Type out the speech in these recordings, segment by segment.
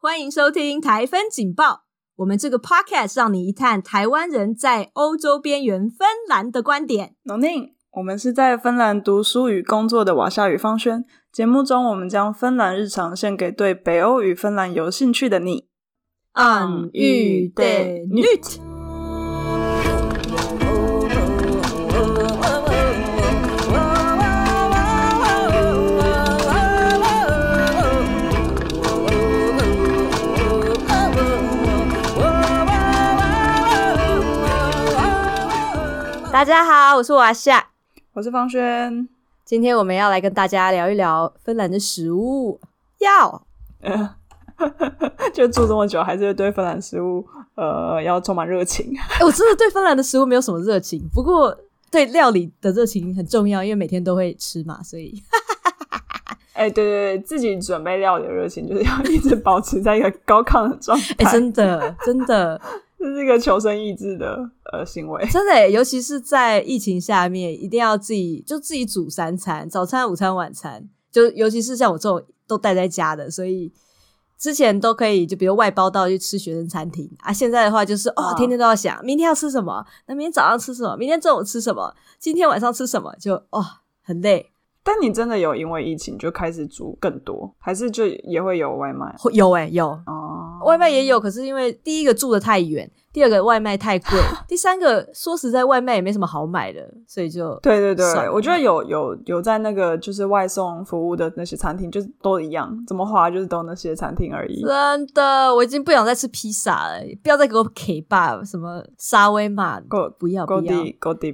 欢迎收听台风警报。我们这个 podcast 让你一探台湾人在欧洲边缘芬兰的观点。农宁，我们是在芬兰读书与工作的瓦夏与方轩。节目中，我们将芬兰日常献给对北欧与芬兰有兴趣的你。An u de nyt。大家好，我是瓦夏，我是方轩。今天我们要来跟大家聊一聊芬兰的食物。要，呃，就住这么久，还是对芬兰食物呃要充满热情。欸，我真的对芬兰的食物没有什么热情，不过对料理的热情很重要，因为每天都会吃嘛，所以。哎、欸，对对对，自己准备料理的热情就是要一直保持在一个高亢的状态。哎、欸，真的，真的。这是一个求生意志的呃行为，真的，尤其是在疫情下面，一定要自己就自己煮三餐，早餐、午餐、晚餐，就尤其是像我这种都待在家的，所以之前都可以就比如外包到去吃学生餐厅啊，现在的话就是哦，天天都要想明天要吃什么，那明天早上吃什么，明天中午吃什么，今天晚上吃什么，就哦很累。但你真的有因为疫情就开始煮更多，还是就也会有外卖？有诶有哦，外卖也有。可是因为第一个住的太远，第二个外卖太贵，第三个说实在外卖也没什么好买的，所以就对对对，我觉得有有有在那个就是外送服务的那些餐厅，就是都一样，怎么花就是都那些餐厅而已。真的，我已经不想再吃披萨了，不要再给我 K 吧，什么沙威玛，不要不要，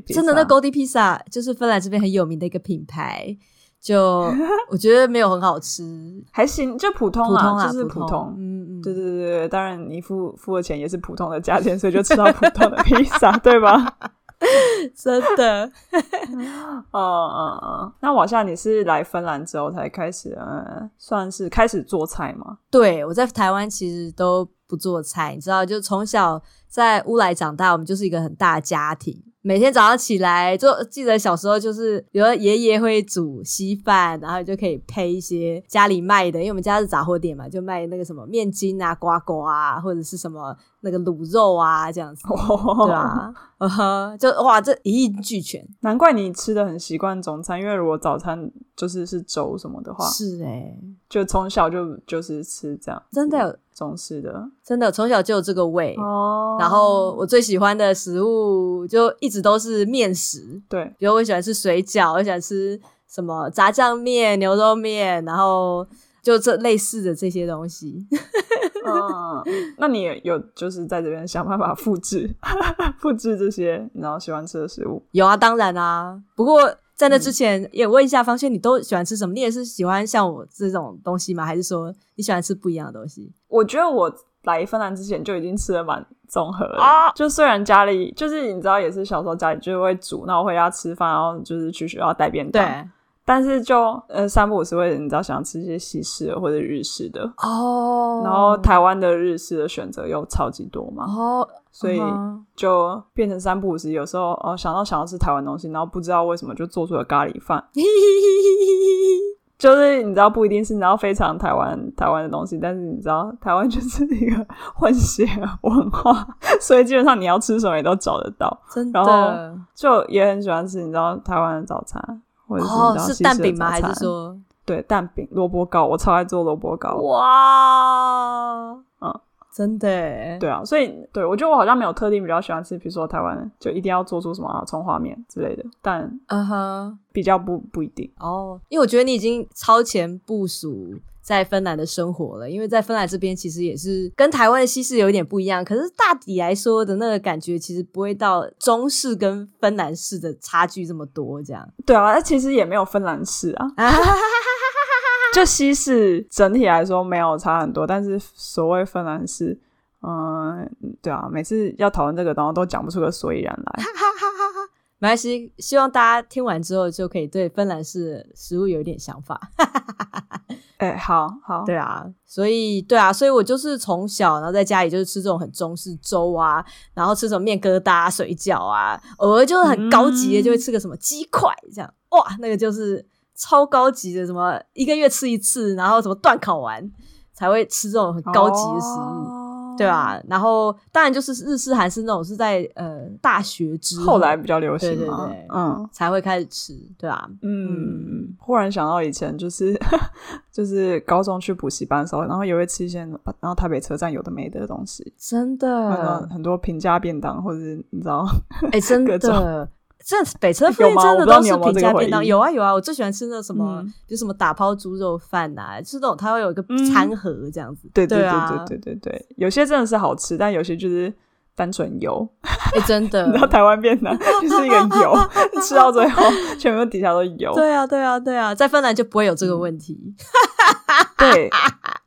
真的那 Godi 披萨就是芬兰这边很有名的一个品牌。就 我觉得没有很好吃，还行，就普通啦，普通啊，就是普通。嗯嗯，对对对对，当然你付付的钱也是普通的价钱，所以就吃到普通的 披萨，对吧？真的。嗯嗯嗯。那往下，你是来芬兰之后才开始，嗯，算是开始做菜吗？对，我在台湾其实都不做菜，你知道，就从小在乌来长大，我们就是一个很大的家庭。每天早上起来，就记得小时候就是，比如爷爷会煮稀饭，然后就可以配一些家里卖的，因为我们家是杂货店嘛，就卖那个什么面筋啊、瓜果啊，或者是什么那个卤肉啊这样子，对啊？嗯哼，就哇，这一应俱全。难怪你吃的很习惯中餐，因为如果早餐就是是粥什么的话，是诶、欸、就从小就就是吃这样，真的有。中式的，真的从小就有这个味哦。然后我最喜欢的食物就一直都是面食，对，比如我喜欢吃水饺，我喜欢吃什么炸酱面、牛肉面，然后就这类似的这些东西。嗯，那你也有就是在这边想办法复制 复制这些然后喜欢吃的食物？有啊，当然啊。不过。在那之前，嗯、也问一下方轩，你都喜欢吃什么？你也是喜欢像我这种东西吗？还是说你喜欢吃不一样的东西？我觉得我来芬兰之前就已经吃的蛮综合了。啊，就虽然家里就是你知道，也是小时候家里就会煮，然后回家吃饭，然后就是去学校带便当。对。但是就呃三不五时会你知道想吃一些西式的或者日式的哦。然后台湾的日式的选择又超级多嘛。哦。所以就变成三不五时，有时候哦想到想要吃台湾东西，然后不知道为什么就做出了咖喱饭，就是你知道不一定是你知道非常台湾台湾的东西，但是你知道台湾就是一个 混血文化，所以基本上你要吃什么也都找得到，真的。然后就也很喜欢吃你知道台湾的早餐，哦，是蛋饼吗？还是说对蛋饼萝卜糕？我超爱做萝卜糕，哇，嗯。真的，对啊，所以对我觉得我好像没有特定比较喜欢吃，比如说台湾就一定要做出什么葱花面之类的，但嗯哼，比较不不一定哦，因为我觉得你已经超前部署在芬兰的生活了，因为在芬兰这边其实也是跟台湾的西式有一点不一样，可是大体来说的那个感觉其实不会到中式跟芬兰式的差距这么多，这样对啊，那其实也没有芬兰式啊。就西式整体来说没有差很多，但是所谓芬兰式，嗯，对啊，每次要讨论这个东西都讲不出个所以然来。没关系，希望大家听完之后就可以对芬兰式食物有一点想法。哎、欸，好好，对啊，所以对啊，所以我就是从小然后在家里就是吃这种很中式粥啊，然后吃什么面疙瘩、水饺啊，偶尔就是很高级的就会吃个什么鸡块这样，哇，那个就是。超高级的，什么一个月吃一次，然后什么断烤完，才会吃这种很高级的食物。哦对啊，然后当然就是日式、韩式那种是在呃大学之后，后来比较流行嘛，对对对，嗯，才会开始吃，对啊，嗯，忽然想到以前就是 就是高中去补习班的时候，然后也会吃一些，然后台北车站有的没的东西，真的，很多平价便当或者是你知道，哎，真 的。这北车附近真的都是平价便当，有，有啊有啊，我最喜欢吃那什么，嗯、就什么打抛猪肉饭呐、啊，就是那种它会有一个餐盒这样子。对对对对对对对，有些真的是好吃，但有些就是单纯油。哎，真的，你知道台湾便当 就是一个油，吃到最后 全部底下都是油。对啊对啊对啊，在芬兰就不会有这个问题。对。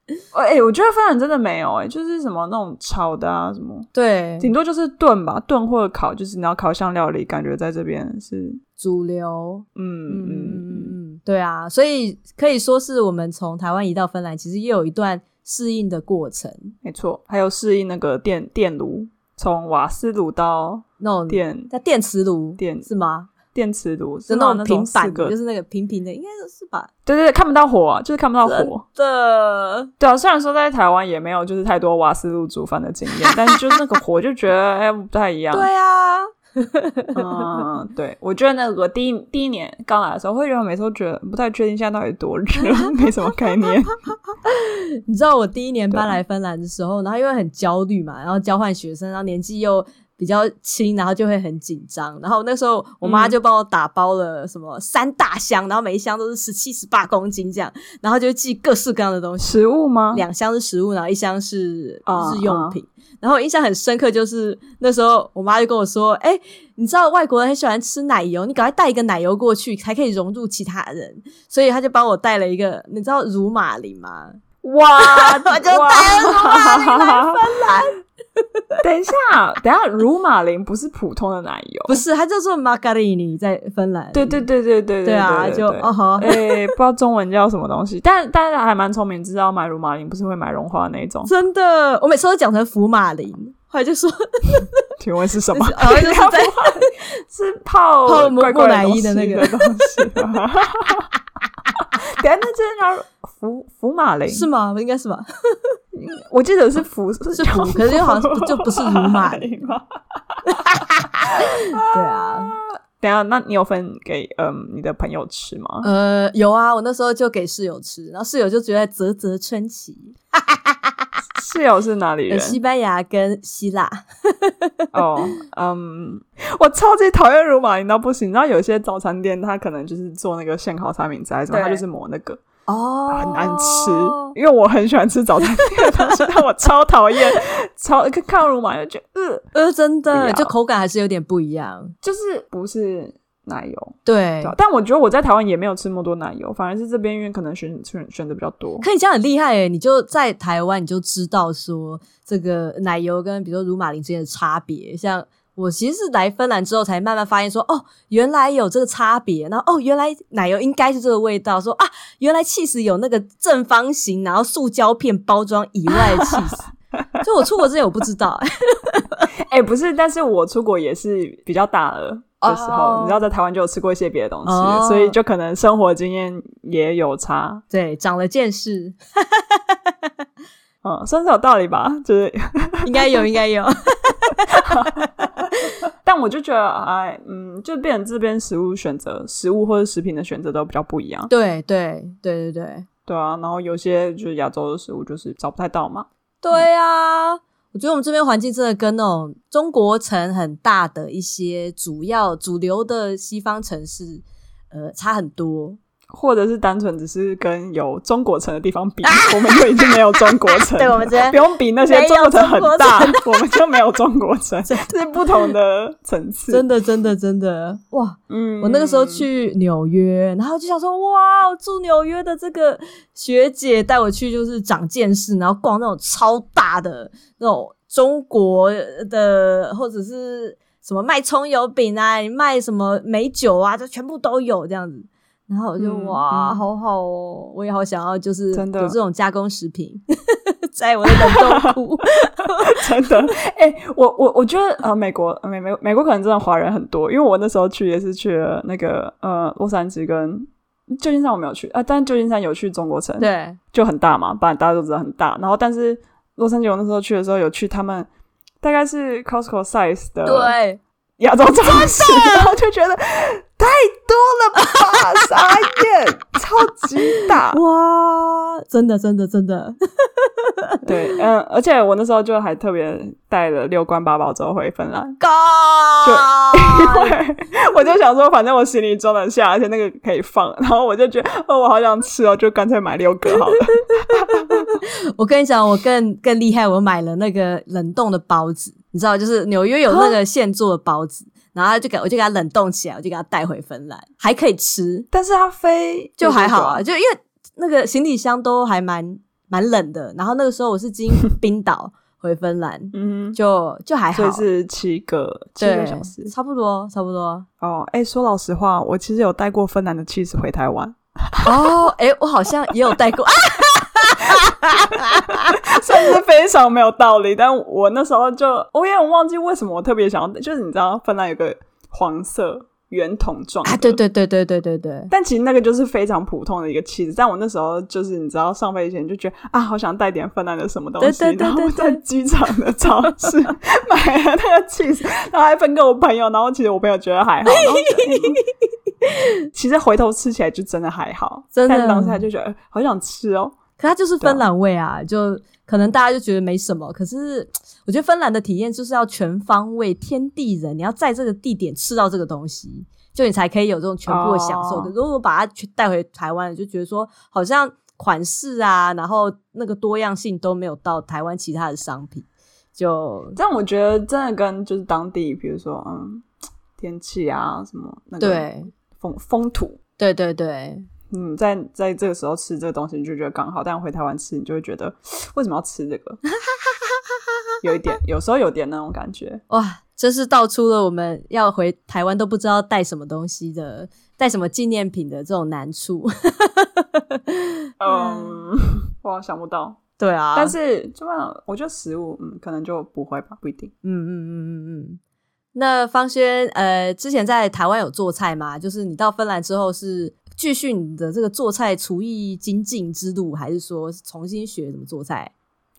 哎、欸，我觉得芬兰真的没有哎、欸，就是什么那种炒的啊，什么对，顶多就是炖吧，炖或者烤，就是你要烤箱料理，感觉在这边是主流。嗯嗯嗯嗯，对啊，所以可以说是我们从台湾移到芬兰，其实也有一段适应的过程。没错，还有适应那个电电炉，从瓦斯炉到那种电，在电磁炉，电是吗？电磁炉是那种平板的，就是那个平平的，应该是吧？对对对，看不到火啊，就是看不到火。的，对啊，虽然说在台湾也没有就是太多瓦斯炉煮饭的经验，但是就那个火就觉得哎不太一样。对啊，嗯，对，我觉得那个第一第一年刚来的时候，会觉得每次都觉得不太确定现在到底多热，没什么概念。你知道我第一年搬来芬兰的时候，然后因为很焦虑嘛，然后交换学生，然后年纪又。比较轻，然后就会很紧张。然后那时候我妈就帮我打包了什么三大箱，嗯、然后每一箱都是十七、十八公斤这样，然后就寄各式各样的东西。食物吗？两箱是食物，然后一箱是日用品。Uh, uh. 然后印象很深刻，就是那时候我妈就跟我说：“哎、欸，你知道外国人很喜欢吃奶油，你赶快带一个奶油过去，才可以融入其他人。”所以她就帮我带了一个，你知道乳玛琳吗？哇！我就带了乳芬兰。等一下，等一下，乳马林不是普通的奶油，不是，它叫做玛卡丽尼，在芬兰。对对对对对对啊，就哦好，哎，不知道中文叫什么东西，但大家还蛮聪明，知道买乳马林不是会买融化的那种。真的，我每次都讲成福马林，后来就说，请问是什么？然 后就是在是泡泡木乃伊的那个东西。等下，那这叫福福马林是吗？应该是吧。我记得是福是福，可是又好像就不是福马雷吗？对啊，等下，那你有分给嗯你的朋友吃吗？呃，有啊，我那时候就给室友吃，然后室友就觉得啧啧称奇。室友是哪里人？西班牙跟希腊。哦，嗯，我超级讨厌乳玛琳到不行。然后有些早餐店，他可能就是做那个现烤三明治，什么，他就是抹那个。哦，很难吃，因为我很喜欢吃早餐店的东西，但我超讨厌，超看乳玛就觉得，呃呃，真的，就口感还是有点不一样，就是不是奶油，对，但我觉得我在台湾也没有吃那么多奶油，反而是这边因为可能选选选的比较多。可以这样很厉害诶，你就在台湾你就知道说这个奶油跟比如说乳玛琳之间的差别，像。我其实是来芬兰之后才慢慢发现说，哦，原来有这个差别，然后哦，原来奶油应该是这个味道，说啊，原来起司有那个正方形，然后塑胶片包装以外的起司，就我出国之前我不知道，哎、欸，不是，但是我出国也是比较大了的时候，oh. 你知道在台湾就有吃过一些别的东西，oh. 所以就可能生活经验也有差，对，长了见识，嗯，算是有道理吧，就是应该有，应该有。但我就觉得，哎，嗯，就变成这边食物选择、食物或者食品的选择都比较不一样。对对对对对对啊！然后有些就是亚洲的食物，就是找不太到嘛。对啊，嗯、我觉得我们这边环境真的跟那种中国城很大的一些主要主流的西方城市，呃，差很多。或者是单纯只是跟有中国城的地方比，啊、我们就已经没有中国城。对，我们不用比那些中国城很大，我们就没有中国城。这是不同的层次。真的，真的，真的，哇！嗯，我那个时候去纽约，然后就想说，哇，住纽约的这个学姐带我去，就是长见识，然后逛那种超大的那种中国的，或者是什么卖葱油饼啊，卖什么美酒啊，就全部都有这样子。然后我就、嗯、哇，好好哦，我也好想要，就是有这种加工食品，在我的冷冻 库。真的，哎、欸，我我我觉得呃，美国美美美国可能真的华人很多，因为我那时候去也是去了那个呃洛杉矶跟旧金山我没有去啊，但旧金山有去中国城，对，就很大嘛，不然大家都知道很大。然后，但是洛杉矶我那时候去的时候有去他们大概是 Costco size 的对亚洲超市，然后就觉得太多了吧，傻眼，超级大 哇，真的真的真的。对，嗯，而且我那时候就还特别带了六罐八宝粥回芬兰，就 因为我就想说，反正我行李装得下，而且那个可以放，然后我就觉得哦，我好想吃哦，就干脆买六个好了。我跟你讲，我更更厉害，我买了那个冷冻的包子，你知道，就是纽约有那个现做的包子，然后就给我就给它冷冻起来，我就给它带回芬兰，还可以吃，但是它飞就还好啊，就因为那个行李箱都还蛮。蛮冷的，然后那个时候我是经冰岛回芬兰，嗯，就就还好，所以是七个七个小时，差不多差不多。哦，哎，说老实话，我其实有带过芬兰的起司回台湾。哦，哎，我好像也有带过，算是非常没有道理。但我那时候就，我也忘记为什么我特别想要，就是你知道芬兰有个黄色。圆筒状啊，对对对对对对对，但其实那个就是非常普通的一个起司。但我那时候就是你知道上飞机前就觉得啊，好想带点芬兰的什么东西，对对对对对，然后在机场的超市 买了那个起司，然后还分给我朋友。然后其实我朋友觉得还好，其实回头吃起来就真的还好，真的。但当时就觉得好想吃哦，可它就是芬兰味啊，就可能大家就觉得没什么。可是我觉得芬兰的体验就是要全方位、天地人，你要在这个地点吃到这个东西，就你才可以有这种全部的享受。可、oh. 如果把它去带回台湾，就觉得说好像款式啊，然后那个多样性都没有到台湾其他的商品。就但我觉得真的跟就是当地，比如说嗯天气啊什么那个对风风土，对对对。嗯，在在这个时候吃这个东西，你就觉得刚好；但回台湾吃，你就会觉得为什么要吃这个？有一点，有时候有点那种感觉。哇，真是道出了我们要回台湾都不知道带什么东西的，带什么纪念品的这种难处。嗯，我想不到。对啊，但是这样，我觉得食物，嗯，可能就不会吧，不一定。嗯嗯嗯嗯嗯。那方轩，呃，之前在台湾有做菜吗？就是你到芬兰之后是？继续你的这个做菜厨艺精进之路，还是说重新学怎么做菜？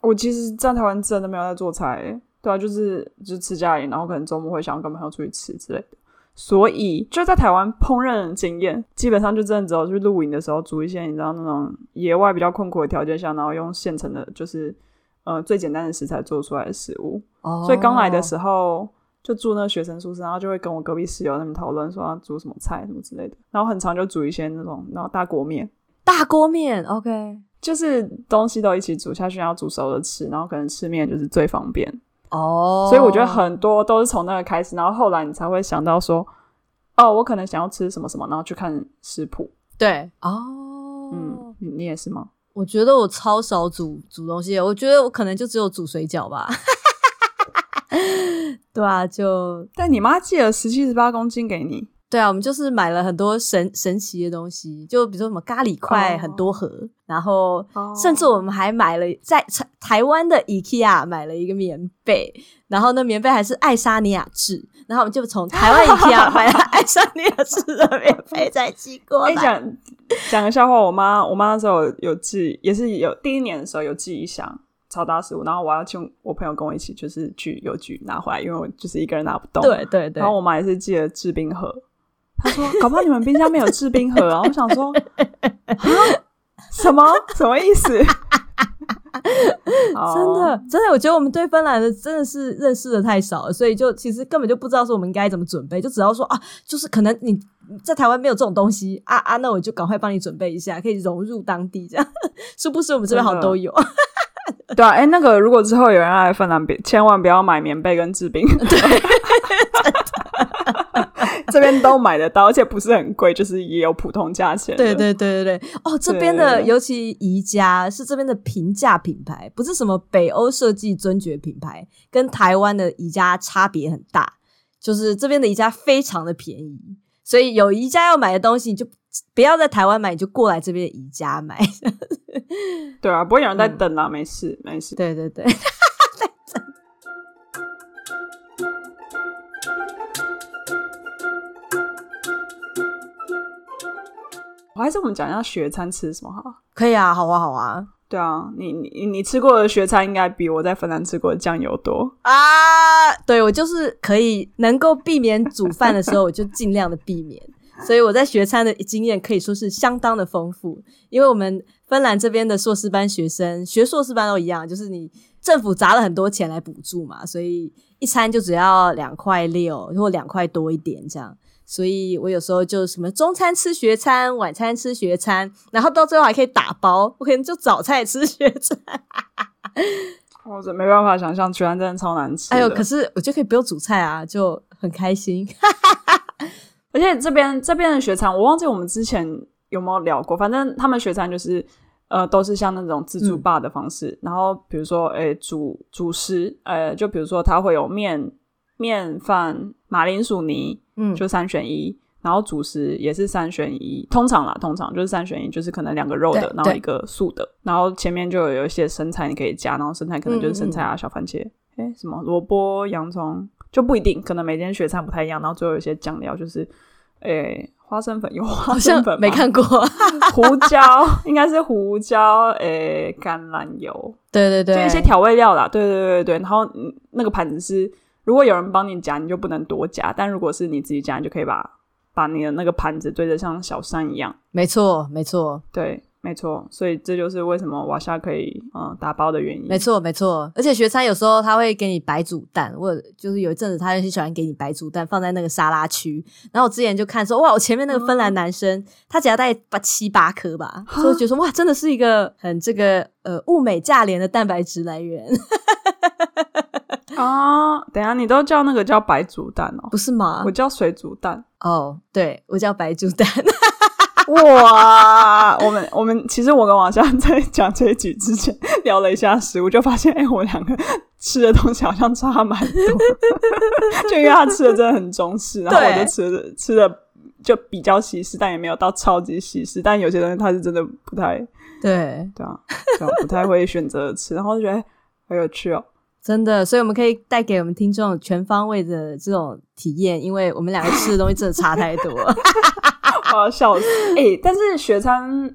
我其实，在台湾真的没有在做菜，对啊，就是就是吃家里，然后可能周末会想要跟朋友出去吃之类的。所以就在台湾烹饪经验，基本上就真的只有去露营的时候煮一些，你知道那种野外比较困苦的条件下，然后用现成的，就是呃最简单的食材做出来的食物。所以刚来的时候。就住那个学生宿舍，然后就会跟我隔壁室友他们讨论说要煮什么菜什么之类的，然后很常就煮一些那种然后大锅面，大锅面，OK，就是东西都一起煮下去，然后煮熟了吃，然后可能吃面就是最方便哦。Oh. 所以我觉得很多都是从那个开始，然后后来你才会想到说，哦，我可能想要吃什么什么，然后去看食谱。对，哦、oh.，嗯，你也是吗？我觉得我超少煮煮东西，我觉得我可能就只有煮水饺吧。对啊，就但你妈寄了十七十八公斤给你。对啊，我们就是买了很多神神奇的东西，就比如说什么咖喱块很多盒，oh. 然后甚至我们还买了在台湾的 IKEA 买了一个棉被，然后那棉被还是爱沙尼亚制，然后我们就从台湾 IKEA 买了爱沙尼亚制的棉被再寄过来。讲讲个笑话，我妈我妈那时候有寄，也是有第一年的时候有寄一箱。超大食物，然后我要请我朋友跟我一起，就是去邮局拿回来，因为我就是一个人拿不动。对对对。然后我妈也是寄了制冰盒，她说：“搞不好你们冰箱没有制冰盒。”然后我想说：“什么？什么意思？” 真的，真的，我觉得我们对芬兰的真的是认识的太少了，所以就其实根本就不知道说我们应该怎么准备，就只要说啊，就是可能你在台湾没有这种东西啊啊，那我就赶快帮你准备一下，可以融入当地这样。是不是我们这边好像都有？对啊，哎、欸，那个如果之后有人来芬兰，别千万不要买棉被跟制冰。对，这边都买得到，而且不是很贵，就是也有普通价钱。对对对对对，哦，这边的尤其宜家是这边的平价品牌，不是什么北欧设计尊爵品牌，跟台湾的宜家差别很大。就是这边的宜家非常的便宜，所以有宜家要买的东西，你就不要在台湾买，你就过来这边宜家买。对啊，不会有人在等啊，嗯、没事没事。对对对，我还还是我们讲一下学餐吃什么好？可以啊，好啊，好啊。对啊，你你你吃过的学餐应该比我在芬兰吃过的酱油多啊！对，我就是可以能够避免煮饭的时候，我就尽量的避免。所以我在学餐的经验可以说是相当的丰富，因为我们芬兰这边的硕士班学生学硕士班都一样，就是你政府砸了很多钱来补助嘛，所以一餐就只要两块六或两块多一点这样。所以我有时候就什么中餐吃学餐，晚餐吃学餐，然后到最后还可以打包，我可能就早餐吃学餐。我真没办法想象，学餐真的超难吃。哎呦，可是我就可以不用煮菜啊，就很开心。而且这边这边的学餐，我忘记我们之前有没有聊过，反正他们学餐就是呃都是像那种自助吧的方式，嗯、然后比如说哎主主食，呃就比如说它会有面面饭、马铃薯泥。嗯，就三选一，然后主食也是三选一，通常啦，通常就是三选一，就是可能两个肉的，然后一个素的，然后前面就有一些生菜你可以加，然后生菜可能就是生菜啊、小番茄，哎、什么萝卜、洋葱就不一定，可能每天学餐不太一样，然后最后有一些酱料，就是哎花生粉有花生粉没看过，胡椒应该是胡椒，哎橄榄油，对对对，就一些调味料啦，对对对对对，然后那个盘子是。如果有人帮你夹，你就不能多夹；但如果是你自己夹，你就可以把把你的那个盘子堆得像小山一样。没错，没错，对，没错。所以这就是为什么瓦夏可以嗯打包的原因。没错，没错。而且学餐有时候他会给你白煮蛋，或者就是有一阵子他很喜欢给你白煮蛋放在那个沙拉区。然后我之前就看说，哇，我前面那个芬兰男生、嗯、他只要带八七八颗吧，所以觉得哇，真的是一个很这个呃物美价廉的蛋白质来源。啊，等下，你都叫那个叫白煮蛋哦？不是吗？我叫水煮蛋。哦，对，我叫白煮蛋。哇，我们我们其实我跟王夏在讲这一集之前聊了一下食物，就发现哎、欸，我们两个吃的东西好像差蛮多。就因为他吃的真的很中式，然后我就吃的吃的就比较西式，但也没有到超级西式。但有些东西他是真的不太对对啊，对啊，不太会选择吃，然后就觉得很、欸、有趣哦。真的，所以我们可以带给我们听众全方位的这种体验，因为我们两个吃的东西真的差太多。我要笑死！哎、欸，但是学餐，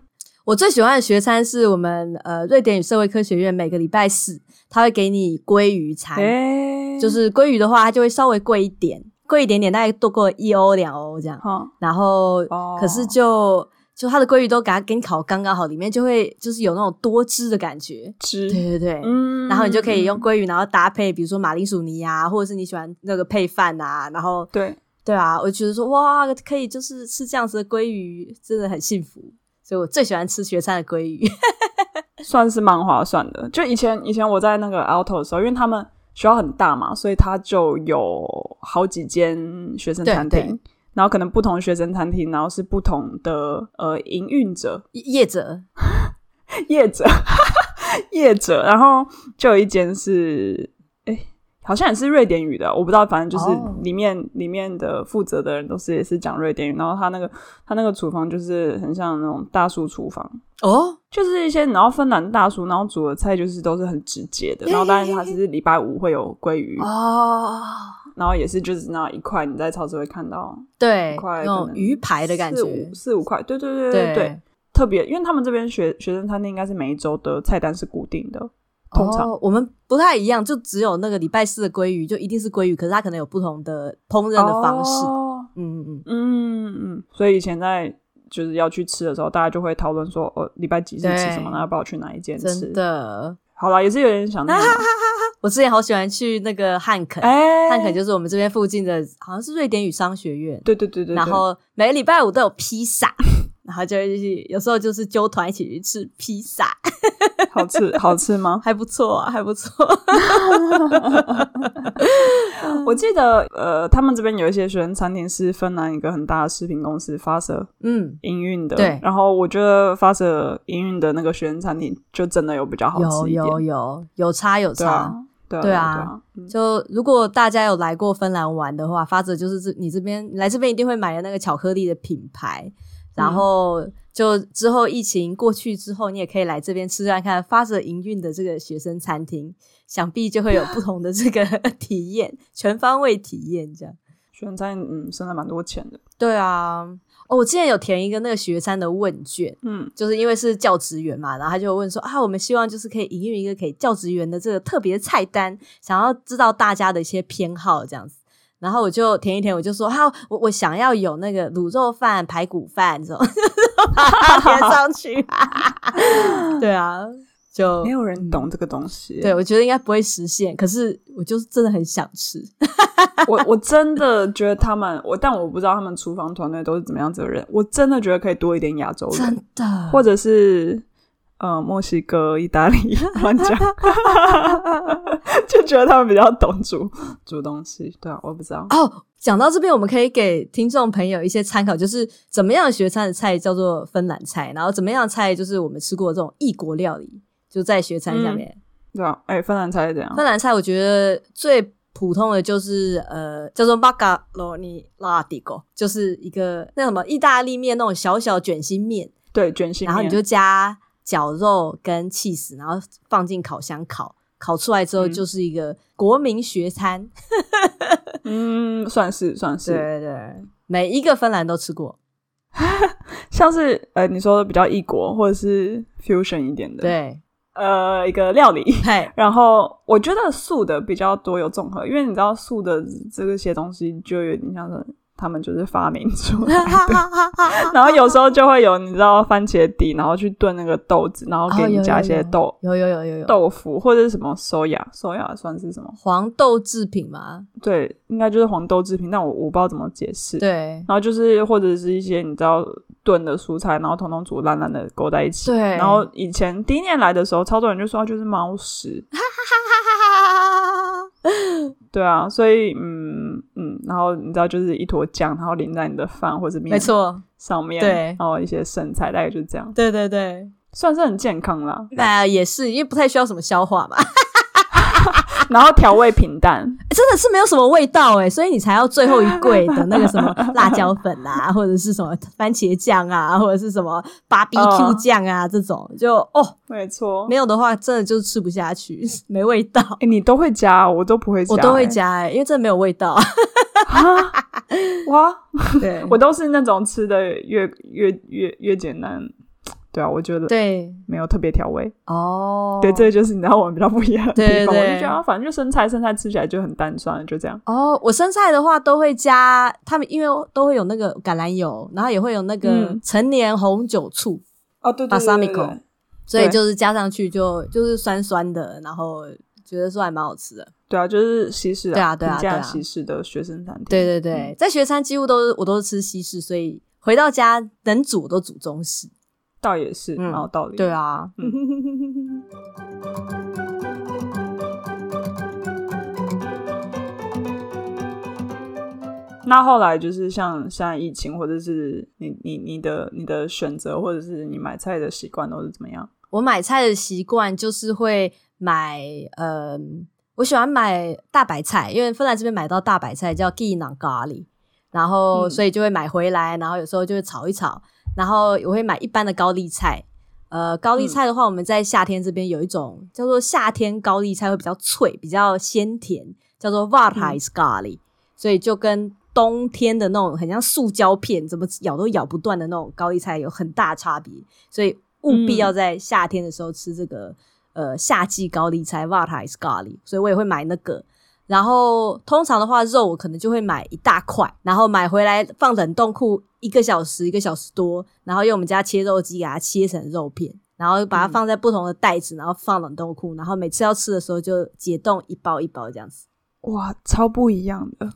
我最喜欢的学餐是我们呃瑞典与社会科学院每个礼拜四，他会给你鲑鱼餐，欸、就是鲑鱼的话，它就会稍微贵一点，贵一点点，大概多过一欧两欧这样。嗯、然后，哦、可是就。就它的鲑鱼都给它给你烤刚刚好，里面就会就是有那种多汁的感觉，汁，对对对，嗯，然后你就可以用鲑鱼，然后搭配比如说马铃薯泥啊，或者是你喜欢那个配饭啊，然后对。对啊，我觉得说哇，可以就是吃这样子的鲑鱼，真的很幸福，所以我最喜欢吃学餐的鲑鱼，算是蛮划算的。就以前以前我在那个 Aalto 的时候，因为他们学校很大嘛，所以他就有好几间学生餐厅。然后可能不同的学生餐厅，然后是不同的呃营运者业者 业者 业者，然后就有一间是哎，好像也是瑞典语的，我不知道，反正就是里面、oh. 里面的负责的人都是也是讲瑞典语，然后他那个他那个厨房就是很像那种大叔厨房哦，oh? 就是一些然后芬兰大叔，然后煮的菜就是都是很直接的，然后当然他是礼拜五会有鲑鱼哦。Oh. 然后也是就是那一块，你在超市会看到，对，一块那种鱼排的感觉，四五四五块，对对对对对，特别，因为他们这边学学生餐厅应该是每一周的菜单是固定的，通常。我们不太一样，就只有那个礼拜四的鲑鱼就一定是鲑鱼，可是它可能有不同的烹饪的方式，嗯嗯嗯。嗯嗯，所以以前在就是要去吃的时候，大家就会讨论说，哦，礼拜几是吃什么，那要不要去哪一间吃？真的，好啦，也是有点想那个。我之前好喜欢去那个汉肯，欸、汉肯就是我们这边附近的，好像是瑞典语商学院。对对对对。然后每个礼拜五都有披萨，然后就去，有时候就是揪团一起去吃披萨。好吃好吃吗？还不错啊，还不错。我记得呃，他们这边有一些学生餐厅是芬兰一个很大的食品公司发射嗯营运的，对。然后我觉得发射营运的那个学生餐厅就真的有比较好吃一点，有有有有差有差。对啊，就如果大家有来过芬兰玩的话，发泽就是这你这边来这边一定会买的那个巧克力的品牌。然后就之后疫情过去之后，你也可以来这边吃看看发着营运的这个学生餐厅，想必就会有不同的这个 体验，全方位体验这样。学生餐嗯，省了蛮多钱的。对啊，哦，我之前有填一个那个学餐的问卷，嗯，就是因为是教职员嘛，然后他就问说啊，我们希望就是可以营运一个给教职员的这个特别菜单，想要知道大家的一些偏好这样子。然后我就填一填，我就说好，我我想要有那个卤肉饭、排骨饭这种，把它填上去。对啊。就没有人懂这个东西，对，我觉得应该不会实现。可是我就是真的很想吃，我我真的觉得他们，我但我不知道他们厨房团队都是怎么样子的人。我真的觉得可以多一点亚洲人，真的，或者是呃墨西哥、意大利乱讲，就觉得他们比较懂煮煮东西。对啊，我不知道。哦，讲到这边，我们可以给听众朋友一些参考，就是怎么样学餐的菜叫做芬兰菜，然后怎么样的菜就是我们吃过的这种异国料理。就在学餐下面，嗯、对啊，哎、欸，芬兰菜是怎样？芬兰菜我觉得最普通的就是呃，叫做马卡罗尼拉蒂狗，就是一个那什么意大利面那种小小卷心面，对，卷心面，然后你就加绞肉跟起司，然后放进烤箱烤，烤出来之后就是一个国民学餐。嗯，算是算是，对对对，每一个芬兰都吃过，像是呃，你说的比较异国或者是 fusion 一点的，对。呃，一个料理，然后我觉得素的比较多，有综合，因为你知道素的这些东西就有点像是他们就是发明出来的，然后有时候就会有你知道番茄底，然后去炖那个豆子，然后给你加一些豆，有有有有有豆腐或者是什么 soya，soya 算是什么黄豆制品吗？对，应该就是黄豆制品，但我我不知道怎么解释。对，然后就是或者是一些你知道。炖的蔬菜，然后统统煮烂烂的勾在一起。对。然后以前第一年来的时候，超多人就说就是猫屎。对啊，所以嗯嗯，然后你知道就是一坨酱，然后淋在你的饭或者面，没错，上面。对。然后一些剩菜，大概就是这样。对对对，算是很健康啦。那也是，因为不太需要什么消化嘛。然后调味平淡，欸、真的是没有什么味道哎，所以你才要最后一柜的那个什么 辣椒粉啊，或者是什么番茄酱啊，或者是什么 BBQ 酱啊，这种就哦，没错，没有的话真的就吃不下去，没味道。哎、欸，你都会加，我都不会加，我都会加哎，因为真的没有味道。哇，对，我都是那种吃的越越越越简单。对啊，我觉得对没有特别调味哦。对，这个就是你知道我们比较不一样的地方。对对对，我就觉得反正就生菜，生菜吃起来就很淡，酸，就这样。哦，我生菜的话都会加他们，因为都会有那个橄榄油，然后也会有那个陈年红酒醋哦，对对对对，所以就是加上去就就是酸酸的，然后觉得说还蛮好吃的。对啊，就是西式，对啊对啊对啊，西式的学生餐厅。对对对，在学餐几乎都是我都是吃西式，所以回到家能煮都煮中式。倒也是，蛮有道理。对啊，那后来就是像现在疫情，或者是你你你的你的选择，或者是你买菜的习惯都是怎么样？我买菜的习惯就是会买，呃，我喜欢买大白菜，因为芬兰这边买到大白菜叫 Kiinan kaali，然后所以就会买回来，然后有时候就会炒一炒。然后我会买一般的高丽菜，呃，高丽菜的话，我们在夏天这边有一种叫做夏天高丽菜，会比较脆，比较鲜甜，叫做 Varhaiskaali，所以就跟冬天的那种很像塑胶片，怎么咬都咬不断的那种高丽菜有很大差别，所以务必要在夏天的时候吃这个，呃，夏季高丽菜 Varhaiskaali，所以我也会买那个。然后通常的话，肉我可能就会买一大块，然后买回来放冷冻库一个小时，一个小时多，然后用我们家切肉机给它切成肉片，然后把它放在不同的袋子，然后放冷冻库，然后每次要吃的时候就解冻一包一包这样子。哇，超不一样的！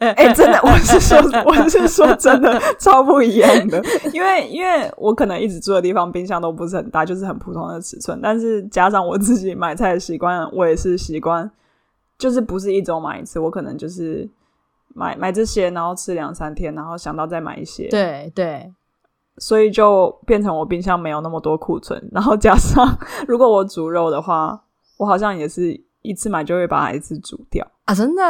哎、欸，真的，我是说，我是说真的，超不一样的。因为，因为我可能一直住的地方冰箱都不是很大，就是很普通的尺寸，但是加上我自己买菜的习惯，我也是习惯。就是不是一周买一次，我可能就是买买这些，然后吃两三天，然后想到再买一些。对对，所以就变成我冰箱没有那么多库存，然后加上 如果我煮肉的话，我好像也是一次买就会把它一次煮掉啊！真的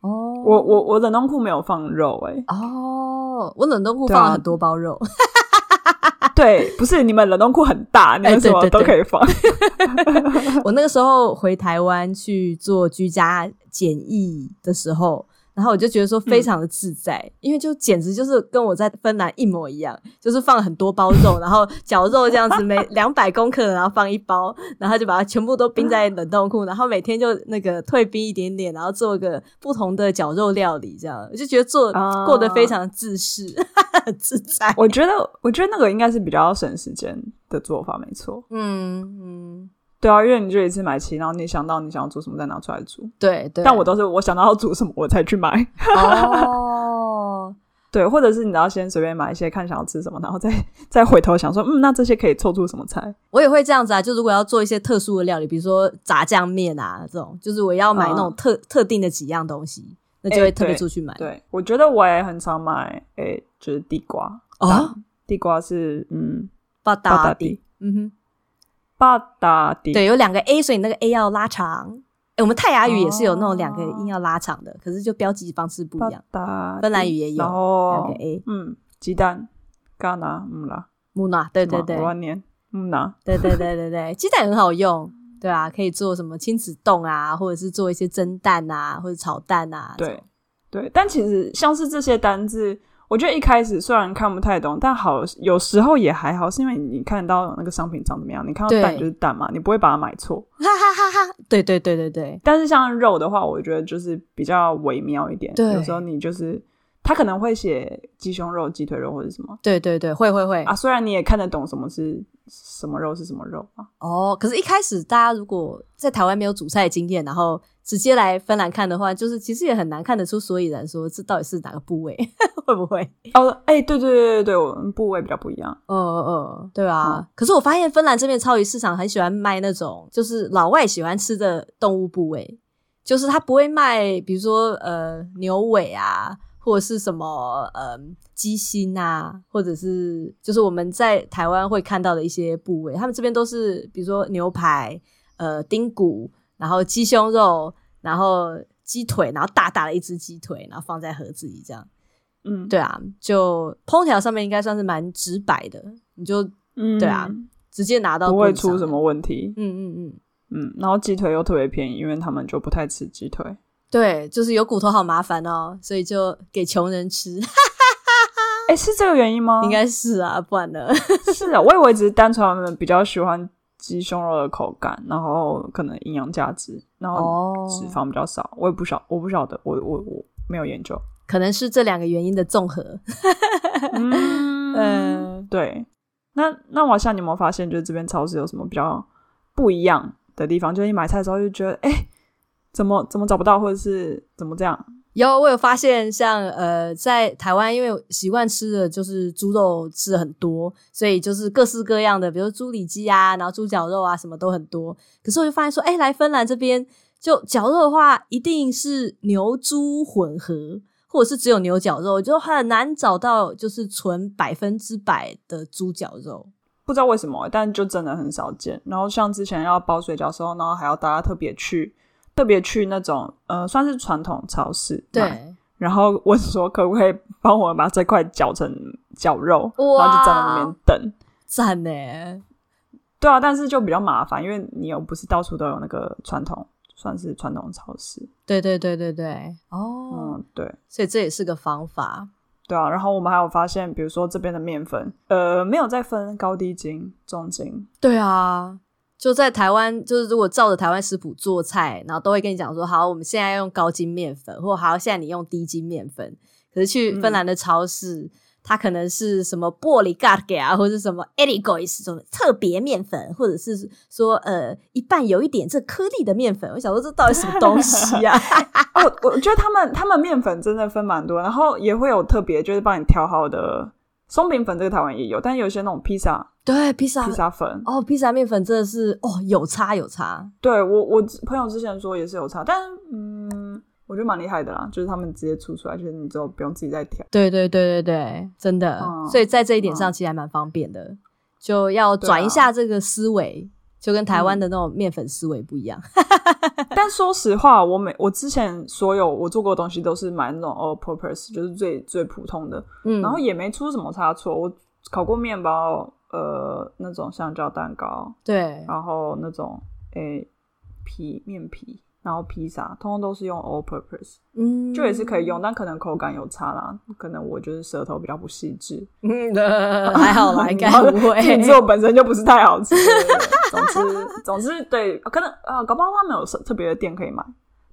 哦，我我我冷冻库没有放肉哎、欸、哦，我冷冻库放了很多包肉。对，不是你们冷冻库很大，你们什么都可以放。我那个时候回台湾去做居家检疫的时候，然后我就觉得说非常的自在，嗯、因为就简直就是跟我在芬兰一模一样，就是放了很多包肉，然后绞肉这样子，每 两百公克然后放一包，然后就把它全部都冰在冷冻库，然后每天就那个退冰一点点，然后做个不同的绞肉料理，这样我就觉得做、uh, 过得非常自适，自 在。我觉得，我觉得那个应该是比较省时间的做法，没错。嗯嗯。对啊，因为你就一次买齐，然后你想到你想要煮什么再拿出来煮。对对。但我都是我想到要煮什么我才去买。哦。对，或者是你要先随便买一些，看想要吃什么，然后再再回头想说，嗯，那这些可以凑出什么菜？我也会这样子啊，就如果要做一些特殊的料理，比如说炸酱面啊这种，就是我要买那种特、嗯、特定的几样东西，那就会特别出去买。对，对，我觉得我也很常买，诶，就是地瓜。哦。地瓜是嗯，巴达地。嗯哼。巴达地对，有两个 A，所以那个 A 要拉长。哎，我们泰雅语也是有那种两个音要拉长的，哦、可是就标记方式不一样。芬兰语也有两个 A。嗯，鸡蛋，嘎拿木拉木纳，对对对，万年木拿，对对对对对，鸡蛋很好用，对啊，可以做什么亲子冻啊，或者是做一些蒸蛋啊，或者炒蛋啊。对对，但其实像是这些单字。我觉得一开始虽然看不太懂，但好有时候也还好，是因为你看到那个商品长怎么样，你看到蛋就是蛋嘛，你不会把它买错。哈哈哈哈！对对对对对。但是像肉的话，我觉得就是比较微妙一点。对，有时候你就是他可能会写鸡胸肉、鸡腿肉或者什么。对对对，会会会啊！虽然你也看得懂什么是什么肉是什么肉啊。哦，可是，一开始大家如果在台湾没有煮菜的经验，然后。直接来芬兰看的话，就是其实也很难看得出所以然，说这到底是哪个部位，会不会？哦，哎、欸，对对对对对，我们部位比较不一样。嗯嗯嗯，对啊。嗯、可是我发现芬兰这边超级市场很喜欢卖那种，就是老外喜欢吃的动物部位，就是他不会卖，比如说呃牛尾啊，或者是什么呃鸡心啊，或者是就是我们在台湾会看到的一些部位，他们这边都是比如说牛排、呃丁骨。然后鸡胸肉，然后鸡腿，然后大大的一只鸡腿，然后放在盒子里这样。嗯，对啊，就烹调上面应该算是蛮直白的，你就嗯，对啊，直接拿到不会出什么问题。嗯嗯嗯嗯，嗯，然后鸡腿又特别便宜，因为他们就不太吃鸡腿。对，就是有骨头好麻烦哦，所以就给穷人吃。哎，是这个原因吗？应该是啊，不然呢？是啊，我以为只是单纯他们比较喜欢。鸡胸肉的口感，然后可能营养价值，然后脂肪比较少，我也不晓，我不晓得，我我我没有研究，可能是这两个原因的综合。嗯，呃、对。那那我想你有没有发现，就是这边超市有什么比较不一样的地方？就是你买菜的时候就觉得，哎，怎么怎么找不到，或者是怎么这样？有，我有发现像，呃，在台湾，因为习惯吃的就是猪肉吃的很多，所以就是各式各样的，比如猪里脊啊，然后猪脚肉啊，什么都很多。可是我就发现说，哎，来芬兰这边，就绞肉的话，一定是牛猪混合，或者是只有牛绞肉，就很难找到就是纯百分之百的猪绞肉。不知道为什么，但就真的很少见。然后像之前要包水饺的时候，然后还要大家特别去。特别去那种呃，算是传统超市，对，然后问说可不可以帮我把这块绞成绞肉，然后就站在那边等，赞呢？对啊，但是就比较麻烦，因为你又不是到处都有那个传统，算是传统超市。对对对对对，哦，嗯，对，所以这也是个方法。对啊，然后我们还有发现，比如说这边的面粉，呃，没有再分高低筋、中筋。对啊。就在台湾，就是如果照着台湾食谱做菜，然后都会跟你讲说，好，我们现在用高筋面粉，或好，现在你用低筋面粉。可是去芬兰的超市，嗯、它可能是什么玻璃嘎给啊，或者什么 e l i g o i s 这种特别面粉，或者是说呃一半有一点这颗粒的面粉。我想说这到底什么东西啊？哦，我觉得他们他们面粉真的分蛮多，然后也会有特别就是帮你调好的。松饼粉这个台湾也有，但有些那种披萨，对披萨披萨粉哦，披萨面粉真的是哦有差有差。对我我朋友之前说也是有差，但嗯，我觉得蛮厉害的啦，就是他们直接出出来，就是你之后不用自己再调。对对对对对，真的，嗯、所以在这一点上其实还蛮方便的，嗯、就要转一下这个思维。就跟台湾的那种面粉思维不一样，嗯、但说实话，我每我之前所有我做过的东西都是买那种 all purpose，就是最最普通的，嗯，然后也没出什么差错。我烤过面包，呃，那种香蕉蛋糕，对，然后那种诶、欸、皮面皮然后披萨，通通都是用 all purpose，嗯，就也是可以用，但可能口感有差啦。可能我就是舌头比较不细致，嗯，还好啦，应该不会。品质本身就不是太好吃。总之，总之，对，可能啊，搞不好他们有特别的店可以买，